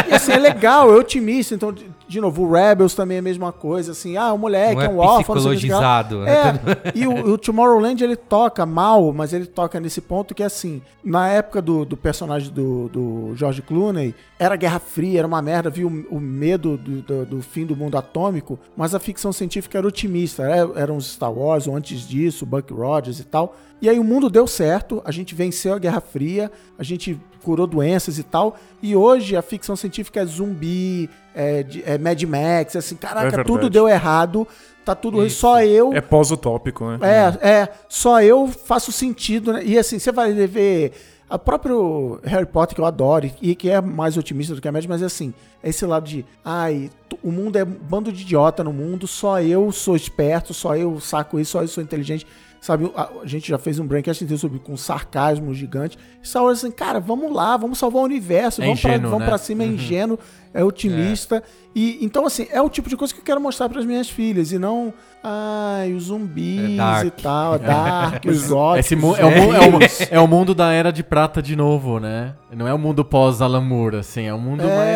assim, é legal, é otimista. Então, de, novo, o Rebels também é a mesma coisa. Assim, ah, o moleque Não é é um órfão. não psicologizado. né? É, e o, o Tomorrowland ele toca mal, mas ele toca nesse ponto que assim, na época do, do personagem do, do George Clooney, era Guerra Fria, era uma merda, viu o, o medo do, do, do fim do mundo atômico, mas a ficção científica era otimista, era, eram os Star Wars, ou antes disso, Buck Rogers e tal. E aí o mundo deu certo, a gente venceu a Guerra Fria, a gente curou doenças e tal, e hoje a ficção científica é zumbi, é, é Mad Max, assim, caraca, verdade. tudo deu errado, tá tudo Isso. só eu É pós-utópico, né? é, é, só eu faço sentido, né? E assim, você vai ver a próprio Harry Potter, que eu adoro, e que é mais otimista do que a média, mas é assim, é esse lado de, ai, o mundo é um bando de idiota no mundo, só eu sou esperto, só eu saco isso, só eu sou inteligente. Sabe? A, a gente já fez um braincast inteiro sobre com sarcasmo gigante. Star Wars assim, cara, vamos lá, vamos salvar o universo, É vamos, pra, ingênuo, vamos né? pra cima, é ingênuo, é otimista. E então, assim, é o tipo de coisa que eu quero mostrar pras minhas filhas, e não. Ai, os zumbis É e tal, é dark, os mu- é, o, é, o, é o mundo da Era de Prata de novo, né? Não é o mundo pós-Alan Moore, assim. É um mundo É, mais,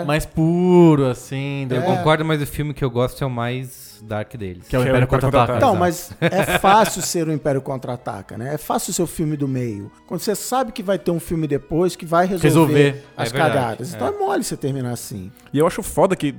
é. mais puro, assim. Eu concordo, mas o filme que eu gosto é o mais dark deles. Que é o Que é o Império Império Contra-Ataca. Contra-Ataca. Então, mas é fácil ser o Império Contra-Ataca, né? É fácil ser o filme do meio. Quando você sabe que vai ter um filme depois que vai resolver, Resolver. as É cagadas. Então é. é mole você terminar assim. E eu acho foda que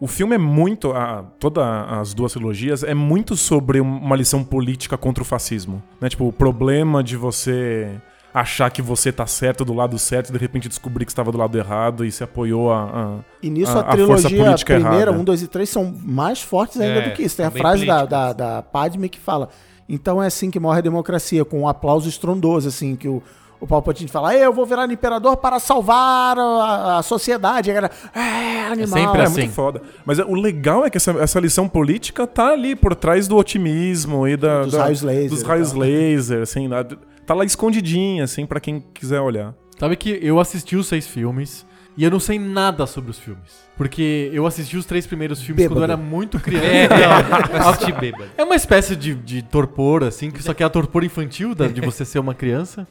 o filme é muito. A, todas as duas trilogias é muito sobre um- uma lição política contra o fascismo. Né? Tipo, o problema de você achar que você tá certo do lado certo e de repente descobrir que estava do lado errado e se apoiou a. a- E nisso A- a, a força trilogia política primeira, errada. 1, 2 e 3 são mais fortes ainda É, do que isso. Tem a frase da, da, da Padme que fala: Então é assim que morre a democracia, com um aplauso estrondoso, assim, que o. O Palpatine fala, eu vou virar imperador para salvar a, a sociedade. E a galera, é, animal. sempre É assim. muito foda. Mas é- o legal é que essa, essa lição política tá ali por trás do otimismo e da, Dos da- raios laser Dos raios tal. laser, assim. lá- Tá lá escondidinha, assim, pra quem quiser olhar. Sabe que eu assisti os seis filmes e eu não sei nada sobre os filmes. Porque eu assisti os três primeiros filmes quando eu Bêbado. era muito criança. É, assisti bêbado. É uma espécie de, de torpor, assim, que só que é a torpor infantil da- de você ser uma criança.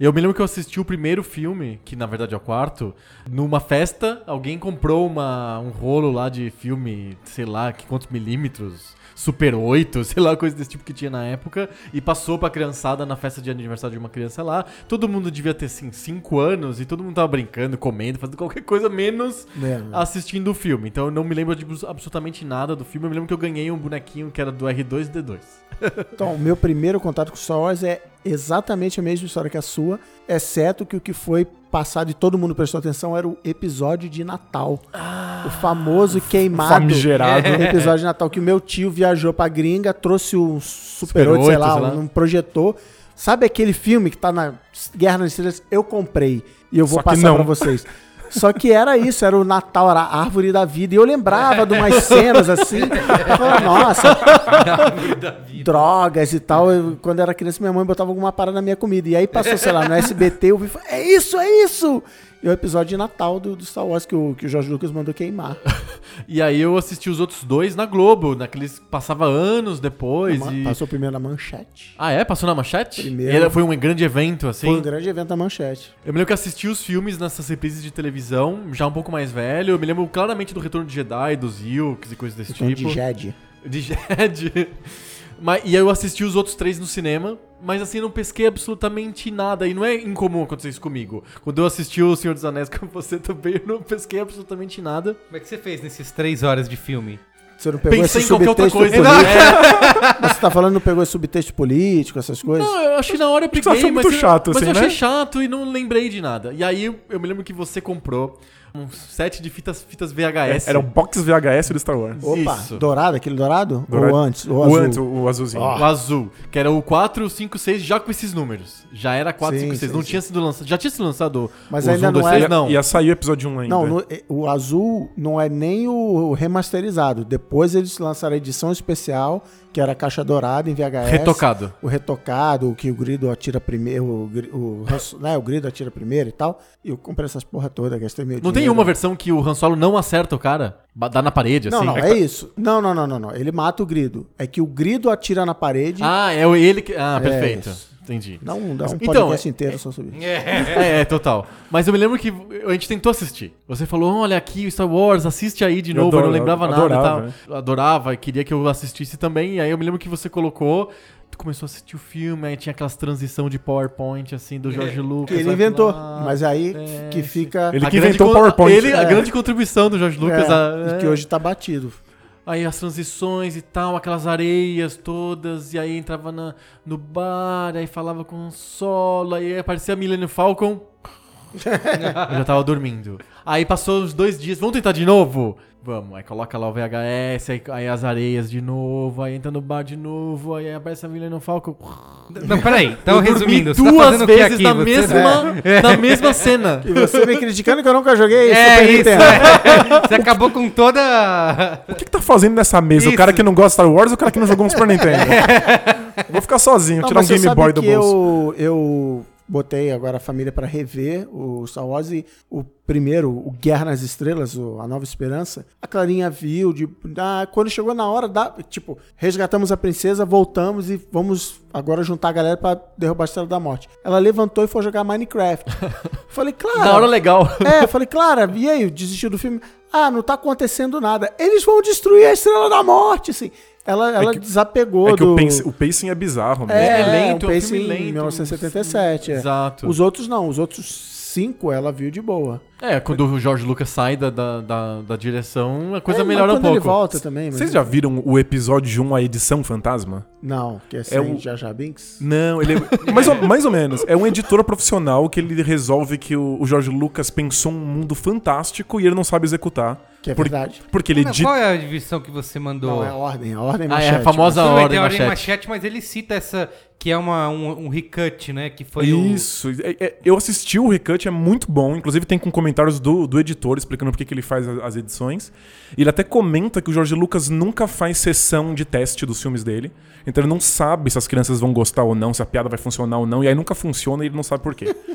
Eu me lembro que eu assisti o primeiro filme, que na verdade é o quarto, numa festa, alguém comprou uma, um rolo lá de filme, sei lá, que quantos milímetros, Super 8, sei lá, coisa desse tipo que tinha na época, e passou pra criançada na festa de aniversário de uma criança lá. Todo mundo devia ter, assim, 5 anos, e todo mundo tava brincando, comendo, fazendo qualquer coisa, menos É, assistindo o filme. Então eu não me lembro de abs- absolutamente nada do filme. Eu me lembro que eu ganhei um bonequinho que era do R2 e D2. Então, o meu primeiro contato com Star Wars é exatamente a mesma história que a sua, exceto que o que foi passado e todo mundo prestou atenção era o episódio de Natal. o famoso queimado Famigerado. episódio de Natal que o meu tio viajou pra gringa, trouxe o Super Super 8, sei 8, lá, sei lá. um projetor. Sabe aquele filme que tá na Guerra nas Estrelas? Eu comprei e eu vou Só passar pra vocês. Só que era isso, era o Natal, era a árvore da vida. E eu lembrava de umas cenas assim. eu falava, Nossa, drogas e tal. Eu, quando era criança, minha mãe botava alguma parada na minha comida. E aí passou, sei lá, no SBT, eu vi e falei, é isso, é isso! E o episódio de Natal do, do Star Wars que o, que o Jorge Lucas mandou queimar. E aí eu assisti os outros dois na Globo, naqueles passava anos depois. E- Passou primeiro na manchete. Ah, é? Passou na manchete? Primeiro. E era- foi um grande evento, assim. Foi um grande evento na manchete. Eu me lembro que assisti os filmes nessas reprises de televisão, já um pouco mais velho. Eu me lembro claramente do Retorno de Jedi, dos Ewoks e coisas desse Então, tipo. de Jed. De Jedi. Mas, e aí eu assisti os outros três no cinema, mas assim, não pesquei absolutamente nada. E não é incomum acontecer isso comigo. Quando eu assisti o Senhor dos Anéis com você também, eu não pesquei absolutamente nada. Como é que você fez nesses três horas de filme? Você não pegou Pensei esse em qualquer outra subtexto coisa. político? É, Você tá falando que não pegou esse subtexto político, essas coisas? não, eu achei na hora eu peguei, mas, muito eu- chato, mas assim, eu achei né? chato e não lembrei de nada. E aí eu me lembro que você comprou um set de fitas, fitas VHS. Era o box VHS do Star Wars. Opa, Isso. dourado, aquele dourado? Dourado. Ou antes? Ou O azul? antes, o, o azulzinho. O azul, que era o 4, 5, 6, já com esses números. Já era 4, Sim, 5, 6. sim, Não sim. tinha sido lançado. Já tinha sido lançado Mas os ainda 1, 2, não 3? era- Não. Ia sair o episódio 1 ainda. Não, no- o azul não é nem o remasterizado. Depois eles lançaram a edição especial, que era a caixa dourada em VHS. Retocado. O retocado, o que o grido atira primeiro, o, o, Han- né, o grido atira primeiro e tal. E eu comprei essas porra toda, gastei meu Não tem dinheiro. uma versão que o Han Solo não acerta o cara? Dá na parede, Não, assim? não, é isso. Não, não, não, não, não. Ele mata o grido. É que o grido atira na parede. Ah, é o- ele que... Ah, É perfeito. isso. Entendi. Dá um, dá um Então, podcast é- inteiro só sobre isso. É, é, total. Mas eu me lembro que a gente tentou assistir. Você falou, olha aqui o Star Wars, assiste aí de Eu novo. Eu, não adoro- lembrava nada adorava, e tal. né? Eu adorava e queria que eu assistisse também. E aí eu me lembro que você colocou... Tu começou a assistir o filme, aí tinha aquelas transição de PowerPoint, assim, do Jorge Lucas. Que ele inventou. lá. Mas aí é, que fica. Ele A que grande inventou o PowerPoint. Ele, A É. grande contribuição do Jorge Lucas. É, a- e que hoje tá batido. Aí as transições e tal, aquelas areias todas, e aí entrava na, no bar, aí falava com o solo, aí aparecia a Millennium Falcon. Eu já tava dormindo. Aí passou os dois dias, vamos tentar de novo? Vamos, aí coloca lá o VHS, aí, aí as areias de novo, aí entra no bar de novo, aí aparece a Millennium Falcon. Não, peraí. Então, eu resumindo, você tá duas que vezes aqui? na, Você- mesma, na mesma cena. E você me criticando que eu nunca joguei É Super isso. Nintendo. Você acabou com toda. O que, que tá fazendo nessa mesa? Isso. O cara que não gosta de Star Wars ou o cara que não jogou um Super Nintendo? Eu Vou ficar sozinho, Não, tirar um Game Boy do bolso. eu, eu botei agora a família pra rever o Star Wars e o primeiro, o Guerra nas Estrelas, o A Nova Esperança, a Clarinha viu, de, ah, quando chegou na hora, da, tipo, resgatamos a princesa, voltamos e vamos agora juntar a galera pra derrubar a Estrela da Morte. Ela levantou e foi jogar Minecraft. Falei, claro. Na hora legal. É, falei, Clara, e aí, desistiu do filme? Ah, não tá acontecendo nada. Eles vão destruir a Estrela da Morte, assim. Ela, ela que- desapegou É que do... o, pacing, o pacing é bizarro, É, né? É lento, um é um pacing filme em lento. 1977, é. Exato. Os outros não, os outros cinco ela viu de boa. É, quando o George Lucas sai da, da, da, da direção, a coisa É, melhora um pouco. ele volta também. Vocês já viram o episódio 1, a edição fantasma? Não, que é sem o- Jar Binks? Não, ele é, mais, ou, mais ou menos. É um editor profissional que ele resolve que o, o Jorge Lucas pensou um mundo fantástico e ele não sabe executar. Que é Por- verdade. Porque ele Mas edita. Qual é a divisão que você mandou? Não, é a ordem, a ordem Ah, é a famosa Tudo bem, ordem tem a ordem manchete, mas ele cita essa que é uma, um, um recut, né? Que foi o. Isso. É- é- eu assisti o Recut, é muito bom. Inclusive tem com comentários do, do editor explicando por que que ele faz a- as edições. E ele até comenta que o Jorge Lucas nunca faz sessão de teste dos filmes dele. Então ele não sabe se as crianças vão gostar ou não, se a piada vai funcionar ou não. E aí nunca funciona e ele não sabe por quê.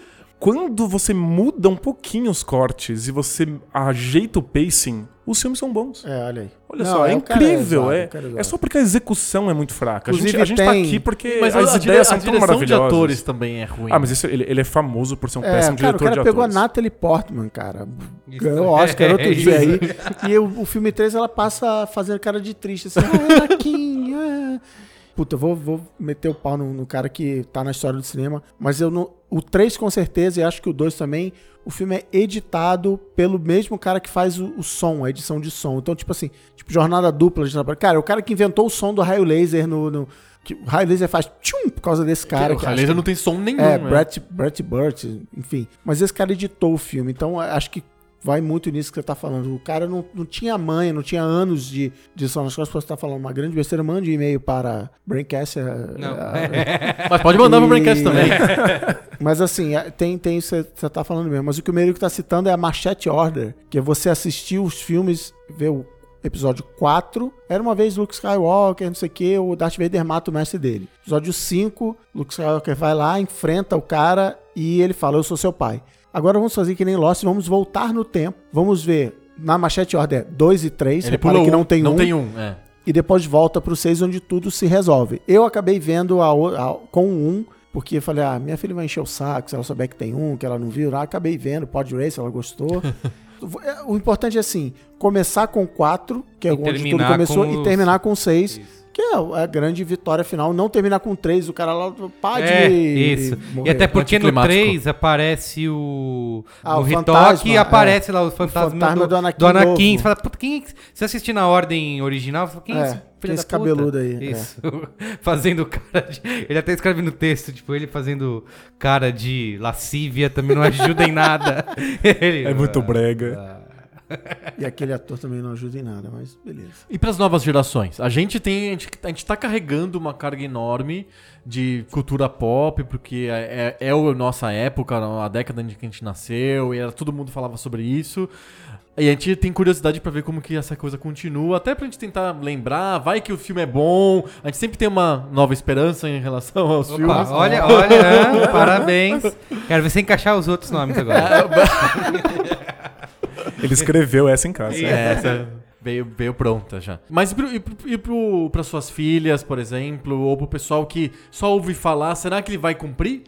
Quando você muda um pouquinho os cortes e você ajeita o pacing, os filmes são bons. É, olha aí. Olha Não, só, é o cara incrível. é, o cara é é só porque a execução é muito fraca. A gente, Inclusive a gente tá tem- aqui porque Mas as a, ideias a são tão direção de maravilhosas. atores também é ruim. Ah, mas isso, ele, ele é famoso por ser um É, péssimo cara, o diretor cara de pegou a atores. Natalie Portman, cara. Ganhou o Oscar outro É, dia aí. E o, o filme 3 ela passa fazendo cara de triste, assim, ah, Anakin, ah. Puta, eu vou, vou meter o pau no, no cara que tá na história do cinema, mas eu não. O 3 com certeza, e acho que o 2 também, o filme é editado pelo mesmo cara que faz o, o som, a edição de som. Então, tipo assim, tipo, jornada dupla de trabalho. Cara, o cara que inventou o som do raio laser no. no- que o raio laser faz tchum por causa desse cara. o que Laser não tem som nenhum, é, né? Brett, Brett Burt, enfim. Mas esse cara editou o filme, então acho que vai muito nisso que você tá falando. O cara não, não tinha manha, não tinha anos de, de som nas costas você tá falando uma grande besteira. Mande e-mail para Braincast. é, Não. é, Mas pode mandar pro E- Braincast também. mas assim, é, tem, tem isso que você tá falando mesmo. Mas o que o Merico tá citando é a Machete Order, que é você assistir os filmes, ver o episódio 4, era uma vez Luke Skywalker, não sei o que, o Darth Vader mata o mestre dele. Episódio 5, Luke Skywalker vai lá, enfrenta o cara e ele fala, eu sou seu pai. Agora vamos fazer que nem Lost, vamos voltar no tempo, vamos ver na Machete Order 2 e 3, Ele pulou que um, não tem não um, tem um, é. e depois volta pro 6 onde tudo se resolve. Eu acabei vendo a, a- com um, porque eu falei, ah, minha filha vai encher o saco se ela souber que tem um, que ela não viu. Ah, acabei vendo, Pod Race, ela gostou. É, o importante é assim, começar com 4, que é E onde tudo começou, com e os- terminar com 6. Que é a grande vitória final, não terminar com 3, o cara lá, pá de É, isso. E até porque no Anticlimático. 3 aparece o. Ah, o retoque fantasma, aparece lá o fantasma, fantasma do, do Anakin do Anakin. novo. Você fala, puta, quem é que. Se assistir na ordem original, você fala, quem é, É, esse filho quem é da esse puta? cabeludo aí, é. Isso. fazendo cara de. Ele até escreve no texto, tipo, ele fazendo cara de lascívia também não ajuda em nada. Ele- É muito brega. E aquele ator também não ajuda em nada, mas beleza. E pras novas gerações? A gente tem. A gente, a gente tá carregando uma carga enorme de cultura pop, porque é, é, é a nossa época, a década em que a gente nasceu, e era, todo mundo falava sobre isso. E a gente tem curiosidade pra ver como que essa coisa continua, até pra gente tentar lembrar, vai que o filme é bom. A gente sempre tem uma nova esperança em relação aos Opa, filmes. olha, olha, parabéns. Quero ver você encaixar os outros nomes agora. Ele escreveu essa em casa. É, essa veio, veio pronta já. Mas e, pro, e, pro, e pro, suas filhas, por exemplo, ou pro pessoal que só ouve falar, será que ele vai cumprir?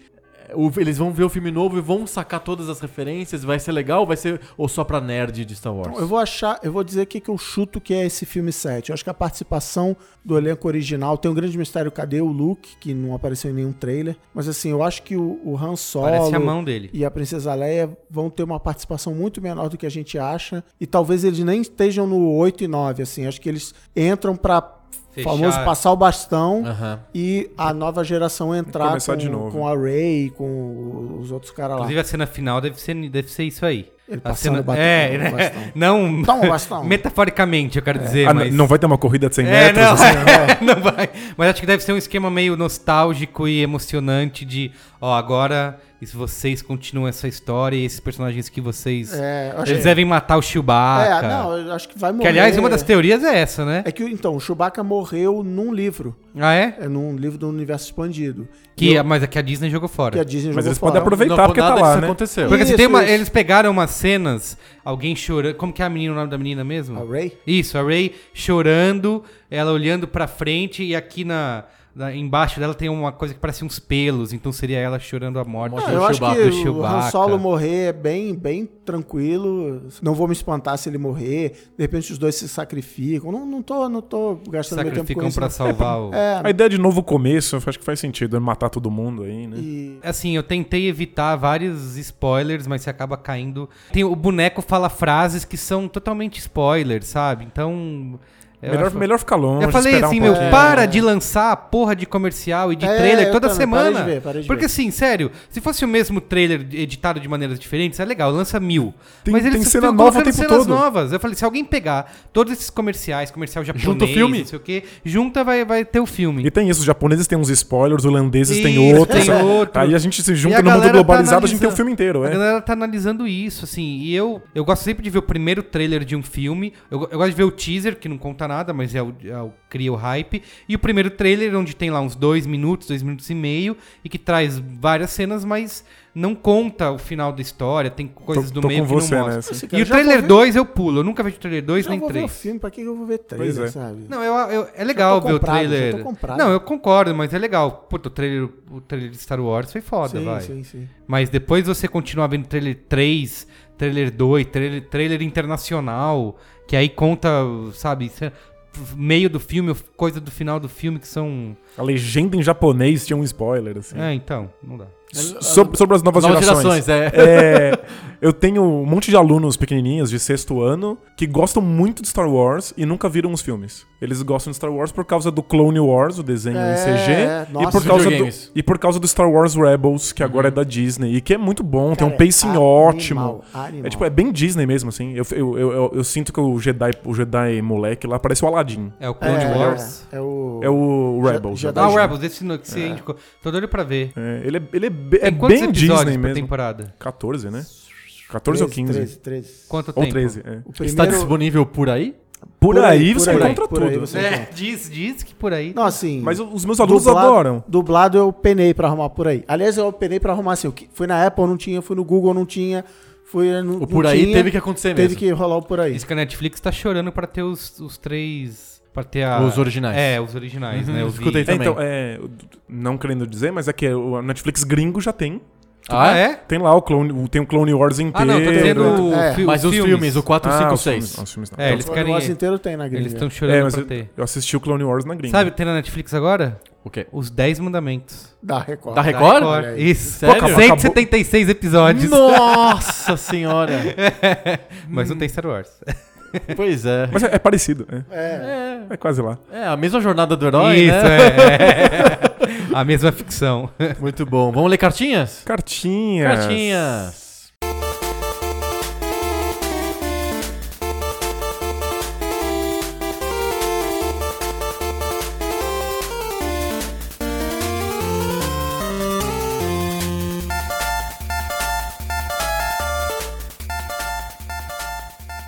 O- Eles vão ver o filme novo e vão sacar todas as referências? Vai ser legal? Vai ser ou só pra nerd de Star Wars? Então, eu vou achar, eu vou dizer o que que eu chuto que é esse filme 7. Eu acho que a participação do elenco original tem um grande mistério. Cadê o Luke, que não apareceu em nenhum trailer? Mas assim, eu acho que o, o Han Solo Parece a mão dele. e a Princesa Leia vão ter uma participação muito menor do que a gente acha. E talvez eles nem estejam no 8 e 9, assim. Acho que eles entram pra Fechar. famoso passar o bastão Aham. e a nova geração entrar com, de novo. com a Rey, com os outros caras lá. Inclusive a cena final deve ser, deve ser isso aí. Ele A passando cena- o bastão, é, o né? bastão. Não Toma o bastão. metaforicamente, eu quero dizer, Ah, mas... Não vai ter uma corrida de 100 É, metros? não, assim? não vai. Mas acho que deve ser um esquema meio nostálgico e emocionante de, ó, agora se vocês continuam essa história e esses personagens que vocês... É, acho eles devem matar o Chewbacca. É, não, eu acho que vai morrer. que, aliás, uma das teorias é essa, né? É que, então, o Chewbacca morreu num livro. Ah, é? É num livro do universo expandido. Que, E eu- Mas é que a Disney jogou fora. que a Disney Mas jogou eles fora. podem aproveitar Não, porque tá nada lá, disso né? aconteceu. Porque assim, Isso, tem uma, eles pegaram umas cenas, alguém chorando. Como que é a menina, o nome da menina mesmo? A Rey? Isso, a Ray chorando, ela olhando pra frente e aqui na- embaixo dela tem uma coisa que parece uns pelos, então seria ela chorando a morte. Ah, do eu acho Chewbacca, que do o. Han Solo morrer é bem, bem tranquilo. Não vou me espantar se ele morrer. De repente os dois se sacrificam. Não, não, tô, não tô gastando meu tempo com Sacrificam isso. pra não. salvar o. É, A ideia de novo começo, eu acho que faz sentido, é matar todo mundo aí, né? e... Assim, eu tentei evitar vários spoilers, mas você acaba caindo. Tem, o boneco fala frases que são totalmente spoilers, sabe? Então. Melhor, acho- melhor ficar longe, Eu falei assim, um meu, pouquinho. para de lançar a porra de comercial e de É, trailer toda também, semana. parei de ver, parei de Porque ver. assim, sério, se fosse o mesmo trailer editado de maneiras diferentes, é legal, lança mil. Tem- Mas eles tem cena nova o tempo cenas todo. novas. Eu falei, se alguém pegar todos esses comerciais, comercial japonês, Junta o filme. não sei o quê, junta, vai, vai ter o filme. E tem isso, os japoneses têm uns spoilers, os holandeses têm outros. tem outro. Aí a gente se junta a no mundo tá globalizado, a gente tem o filme inteiro, A é. galera tá analisando isso, assim, e eu, eu gosto sempre de ver o primeiro trailer de um filme. Eu, eu gosto de ver o teaser, que não conta nada, mas é o, é o- cria o hype. E o primeiro trailer, onde tem lá uns dois minutos, dois minutos e meio, e que traz várias cenas, mas não conta o final da história, tem coisas Tô- do tô meio que você não mostra. nessa. Esse E o trailer vou ver- 2 eu pulo, eu nunca vejo trailer 2 Já nem vou ver o 3. filme, pra que eu vou ver Pois trailer, é. sabe? Não, eu, eu- é legal ver comprado, o trailer. Não, eu concordo, mas é legal. Puta, o trailer, o trailer de Star Wars foi foda, sim, vai. sim, sim. Mas depois você continua vendo trailer 3, trailer 2, trailer, trailer internacional, que aí conta, sabe, meio do filme, coisa do final do filme que são. A legenda em japonês tinha um spoiler, assim. É, então, não dá. Sobre, sobre as novas, Novas gerações. gerações, é. É, eu tenho um monte de alunos pequenininhos de sexto ano que gostam muito de Star Wars e nunca viram os filmes. Eles gostam de Star Wars por causa do Clone Wars, o desenho É, em CG, é, e, nossa, por causa do, e por causa do Star Wars Rebels, que agora é da Disney, e que é muito bom, tem um Cara, pacing animal, ótimo. animal. É tipo, é bem Disney mesmo, assim. Eu, eu, eu, eu- eu sinto que o Jedi, o Jedi moleque lá parece o Aladdin. É o Clone é, Wars. É o... É o Je- Rebels. Jedi- né? Ah, o Rebels, esse no- que você indicou. Tô doido pra ver. É, ele é, ele é, é bem episódios Disney mesmo. temporada? 14, né? 14 ou 15. 13, 13. Quanto Ou tempo? 13, é. O Está primeiro... disponível por aí? Por, Por aí, aí, você por aí, encontra aí tudo. você- É, diz, diz que por aí. Não, assim... Mas os meus alunos dublado- adoram. Dublado eu penei pra arrumar por aí. Aliás, eu penei pra arrumar assim. Fui na Apple, não tinha. Fui no Google, não tinha. Fui no, O não por aí tinha, teve que acontecer Teve mesmo. que rolar o por aí. Diz que a Netflix tá chorando pra ter os, os três. Pra ter a. Os originais. É, os originais, Uhum, né? Eu vi. escutei É, também. então, é, não querendo dizer, mas é que o Netflix gringo já tem. Ah, é? Tem lá o Clone, o- tem o Clone Wars inteiro. Ah, não, tô dizendo É, fi- Mas os filmes, o 4, Ah, 5, os 6. filmes- os filmes não. É, eles o querem. negócio inteiro tem na gringa. Eles estão chorando É, mas pra eu, ter. eu assisti o Clone Wars na gringa. Sabe, tem na Netflix agora? O quê? Os 10 mandamentos. Da Record. Da Record? Olha aí. Isso. Sério? Acabou- 176 episódios. Nossa senhora! Mas não tem Star Wars. pois é. Mas é, é parecido, é. É. É quase lá. É, a mesma jornada do herói, Isso, né? é. A mesma ficção. Muito bom. Vamos ler cartinhas? Cartinhas. Cartinhas.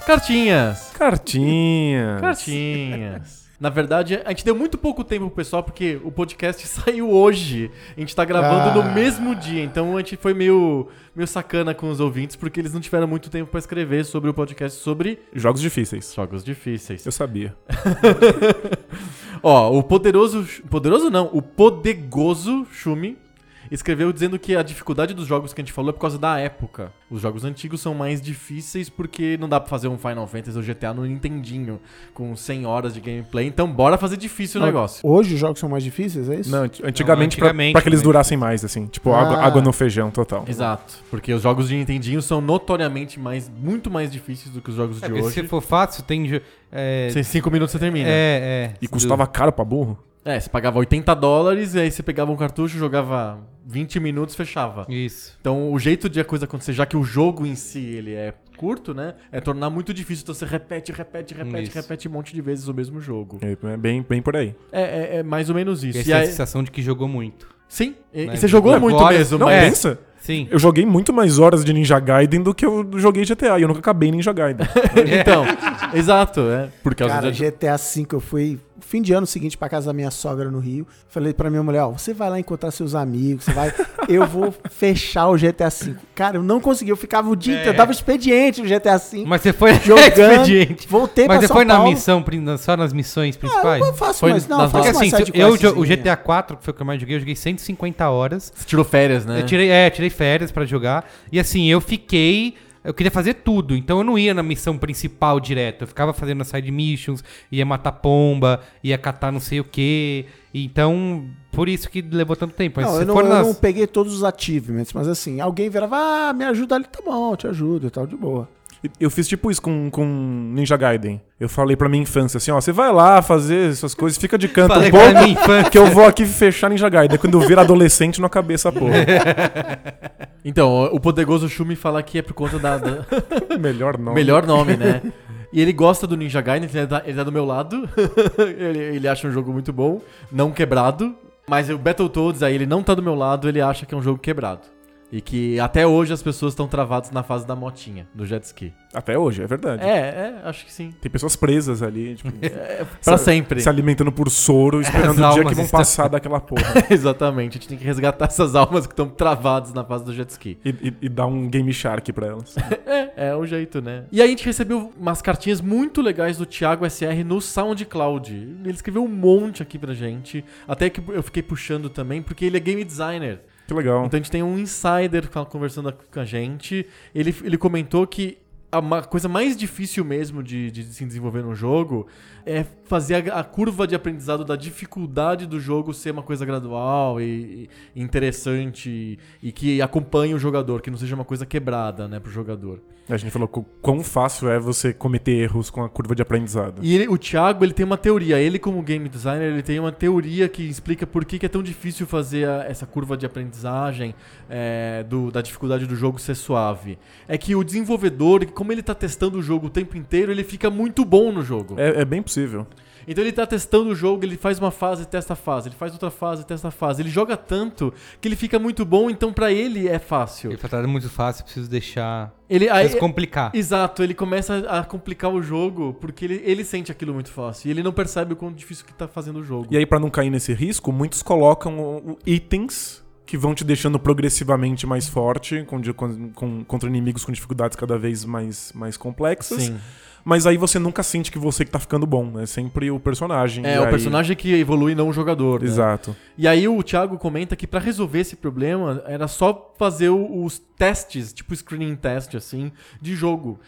Cartinhas. Cartinhas. Cartinhas. Na verdade, a gente deu muito pouco tempo pro pessoal, porque o podcast saiu hoje. A gente tá gravando Ah. no mesmo dia, então a gente foi meio, meio sacana com os ouvintes, porque eles não tiveram muito tempo pra escrever sobre o podcast sobre Jogos difíceis. jogos difíceis. Eu sabia. Ó, o poderoso. Poderoso não, o podegoso Shumi escreveu dizendo que a dificuldade dos jogos que a gente falou é por causa da época. Os jogos antigos são mais difíceis porque não dá pra fazer um Final Fantasy ou GTA no Nintendinho com 100 horas de gameplay. Então bora fazer difícil o Não, negócio. Hoje os jogos são mais difíceis, é isso? Não, anti- antigamente, pra- antigamente pra, que eles durassem mais, assim. Tipo, Ah. água, água no feijão total. Exato, porque os jogos de Nintendinho são notoriamente mais, muito mais difíceis do que os jogos É, de porque hoje. se for fácil, tem. É, Em 5 minutos você termina. é, é. E custava caro pra burro? É, você pagava 80 dólares e aí você pegava um cartucho, jogava 20 minutos, fechava. Isso. Então, o jeito de a coisa acontecer, já que o jogo em si ele é curto, né? É tornar muito difícil. Então você repete, repete, repete, Isso. repete um monte de vezes o mesmo jogo. É é bem, bem por aí. É, é- é mais ou menos isso. E E a aí- sensação de que jogou muito. sim, e, Né? você jogou Levou muito mesmo, Não, mas... pensa. Sim. Eu joguei muito mais horas de Ninja Gaiden do que eu joguei GTA. E eu nunca acabei Ninja Gaiden. Então, exato, é. Por causa Cara, de... GTA V eu fui fim de ano seguinte pra casa da minha sogra no Rio. Falei pra minha mulher, ó, você vai lá encontrar seus amigos, você vai, eu vou fechar o GTA V. Cara, eu não consegui, eu ficava o dia, É. inteiro, eu dava expediente no GTA V, Mas você foi jogando, expediente. voltei Mas pra você São foi na Paulo. missão, prin- só nas missões Ah, principais? eu faço Foi mais, não, nas faço assim, eu, o. GTA 4, que foi o que eu mais joguei, eu joguei 150 horas. Você tirou férias, né? Eu tirei, é, tirei férias pra jogar. E assim, eu fiquei. Eu queria fazer tudo, então eu não ia na missão principal direto. Eu ficava fazendo as side missions, ia matar pomba, ia catar não sei o que. Então, por isso que levou tanto tempo. Mas Não, eu, não, for eu nas. não peguei todos os achievements, mas assim, alguém virava, ah, me ajuda ali, tá bom, eu te ajudo e tal, de boa. Eu fiz tipo isso com, com Ninja Gaiden. Eu falei pra minha infância assim, ó, você vai lá fazer essas coisas, fica de canto Falei um pra pouco, minha infância. que eu vou aqui fechar Ninja Gaiden. Quando eu vir adolescente, não acabei essa porra. Então, o Poderoso Shumi fala que é por conta da... da- Melhor não. Melhor nome, né? E ele gosta do Ninja Gaiden, ele tá, ele tá do meu lado. ele, ele acha um jogo muito bom, não quebrado. Mas o Battletoads, aí ele não tá do meu lado, ele acha que é um jogo quebrado. E que até hoje as pessoas estão travadas na fase da motinha, do jet ski. Até hoje, é verdade. É, é, acho que sim. Tem pessoas presas ali, tipo, Pra se- sempre. se alimentando por soro, esperando As o dia que vão estão- passar daquela porra. Exatamente, a gente tem que resgatar essas almas que estão travadas na fase do jet ski. E, e- e dar um Game Shark pra elas. É, é o jeito, né? E aí a gente recebeu umas cartinhas muito legais do Thiago SR no SoundCloud. Ele escreveu um monte aqui pra gente. Até que eu fiquei puxando também, porque ele é game designer. Que legal. Então a gente tem um insider conversando com a gente. Ele, ele comentou que a coisa mais difícil mesmo de, de se desenvolver num jogo é fazer a, a curva de aprendizado da dificuldade do jogo ser uma coisa gradual e, e interessante e, e que acompanhe o jogador, que não seja uma coisa quebrada, né, pro jogador. A gente falou qu- quão fácil é você cometer erros com a curva de aprendizado. E ele- o Thiago, ele tem uma teoria. Ele, como game designer, ele tem uma teoria que explica por que, que é tão difícil fazer a- essa curva de aprendizagem é, do- da dificuldade do jogo ser suave. É que o desenvolvedor, como ele tá testando o jogo o tempo inteiro, ele fica muito bom no jogo. É, é bem possível. Então ele tá testando o jogo, ele faz uma fase, testa a fase, ele faz outra fase, testa a fase. Ele joga tanto que ele fica muito bom, então pra ele é fácil. Ele falou, tá muito fácil, preciso deixar. Ele, aí, complicar. Exato, ele começa a complicar o jogo porque ele, ele sente aquilo muito fácil. E ele não percebe o quão difícil que tá fazendo o jogo. E aí, pra não cair nesse risco, muitos colocam itens que vão te deixando progressivamente mais forte com, com- com- contra inimigos com dificuldades cada vez mais, mais complexas. Sim. Mas aí você nunca sente que você que tá ficando bom. É sempre o personagem. É, o aí- personagem que evolui, não o jogador. né? Exato. E aí o Thiago comenta que pra resolver esse problema era só fazer os testes, tipo screening test, assim, de jogo.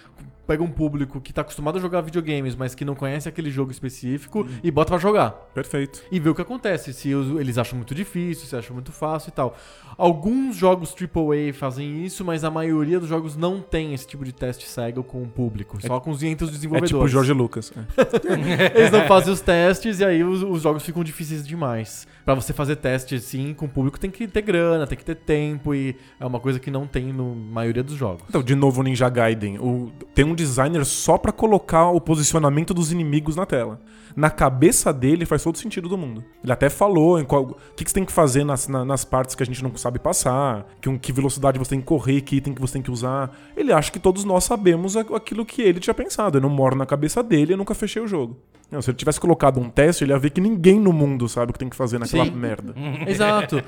Pega um público que tá acostumado a jogar videogames, mas que não conhece aquele jogo específico e bota pra jogar. Perfeito. E vê o que acontece, se eles acham muito difícil, se acham muito fácil e tal. Alguns jogos AAA fazem isso, mas a maioria dos jogos não tem esse tipo de teste cego com o público, só com os entre os É desenvolvedores. tipo o Jorge Lucas. É. Eles não fazem os testes e aí os, os jogos ficam difíceis demais. Pra você fazer teste assim com o público tem que ter grana, tem que ter tempo e é uma coisa que não tem na maioria dos jogos. Então, de novo, o Ninja Gaiden. O- tem um designer só pra colocar o posicionamento dos inimigos na tela. Na cabeça dele faz todo sentido do mundo. Ele até falou em qual, o que, que você tem que fazer nas, na- nas partes que a gente não sabe passar, que, um- que velocidade você tem que correr, que item que você tem que usar. Ele acha que todos nós sabemos aquilo que ele tinha pensado. Eu não moro na cabeça dele, eu nunca fechei o jogo. Não, se ele tivesse colocado um teste, ele ia ver que ninguém no mundo sabe o que tem que fazer naquela Sim. merda. Exato.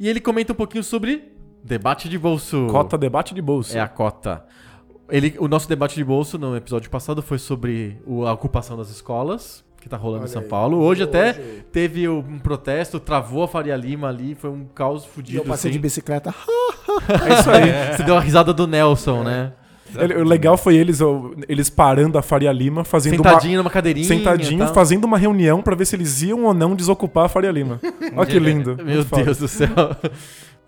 e ele comenta um pouquinho sobre debate de bolso. Cota debate de bolsa. É a cota. Ele, o nosso debate de bolso no episódio passado foi sobre o- a ocupação das escolas, que tá rolando em São Paulo. Hoje até teve um protesto, travou a Faria Lima ali, foi um caos E fudido. eu passei de assim. bicicleta. É isso aí. Você deu a risada do Nelson, né? Ele- o legal foi eles, eles parando a Faria Lima, fazendo Sentadinho uma, numa cadeirinha. sentadinho, fazendo uma reunião pra ver se eles iam ou não desocupar a Faria Lima. Olha que lindo. Meu. Deus do céu.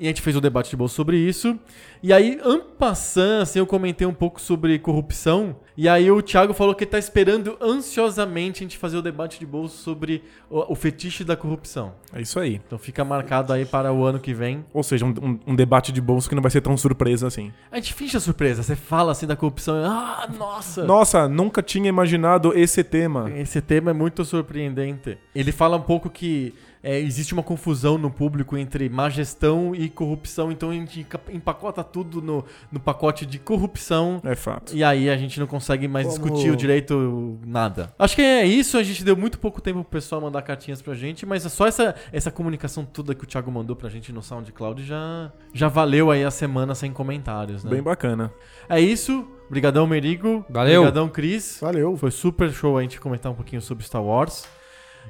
E a gente fez o debate de bolsa sobre isso. E aí, en passant, assim, eu comentei um pouco sobre corrupção. E aí o Thiago falou que ele tá esperando ansiosamente a gente fazer o debate de bolsa sobre o, o fetiche da corrupção. É isso aí. Então fica marcado aí para o ano que vem. Ou seja, um, um- um debate de bolso que não vai ser tão surpresa assim. A gente finge a surpresa. Você fala assim da corrupção. Ah, nossa! Nossa, nunca tinha imaginado esse tema. Esse tema é muito surpreendente. Ele fala um pouco que é, existe uma confusão no público entre má gestão e corrupção, então a gente empacota tudo no, no pacote de corrupção. É fato. E aí a gente não consegue mais Como- discutir o direito nada. Acho que é isso, a gente deu muito pouco tempo pro pessoal mandar cartinhas pra gente, mas é só essa, essa comunicação toda que o Thiago mandou pra gente no SoundCloud já, já valeu aí a semana sem comentários, né? Bem bacana. É isso. Obrigadão, Merigo. Valeu. Obrigadão, Cris. Valeu. Foi super show a gente comentar um pouquinho sobre Star Wars.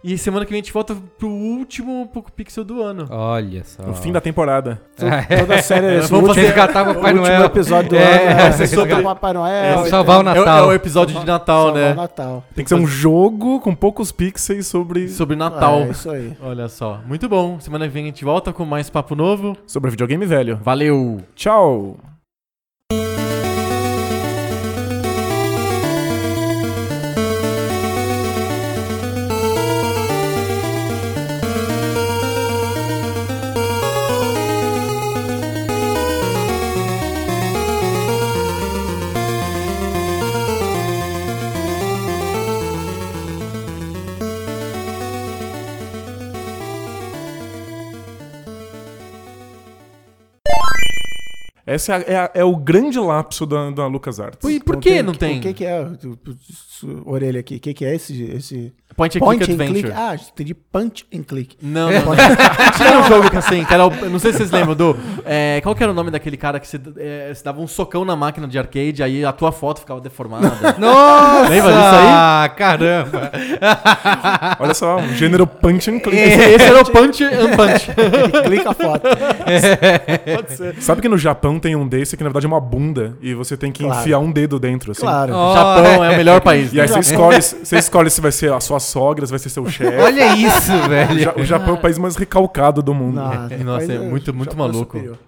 E semana que vem a gente volta pro último Poco Pixel do ano. Olha só. No fim da temporada. Toda a série esse Vamos fazer- resgatar o Papai o último Noel. episódio do É, ano. é É, sobre- Papai Noel. É, salvar o tal. É, o- Natal. é o episódio de Natal, Salvar o né? Natal. Tem que ser um jogo com poucos pixels sobre, Sobre Natal. É, isso aí. Olha só. Muito bom. Semana que vem a gente volta com mais papo novo. sobre videogame velho. Valeu! Tchau! Esse é, é é o grande lapso da, da LucasArts. E por que não tem? O que, que é? Orelha aqui. O que, que é esse. esse... Point and Point Click and Adventure. click? Ah, entendi. Punch and click. Não, não. Tinha um jogo que assim, que era o, não sei se vocês lembram do. é, qual que era o nome daquele cara que se, é, se dava um socão na máquina de arcade, aí a tua foto ficava deformada. Nossa! Lembra disso aí? Caramba! Olha só, um gênero punch and click. esse, esse era o Punch and Punch. Clica a foto. Pode ser. Sabe que no Japão tem um desse que na verdade é uma bunda e você tem que Claro. enfiar um dedo dentro, assim. Claro. Ó, Japão é o melhor país. E aí né? você escolhe, você escolhe se vai ser a sua sogra, se vai ser seu chefe. Olha isso, O velho. O Japão é o país mais recalcado do mundo. Nossa, Nossa, é muito- muito Japão maluco. superior.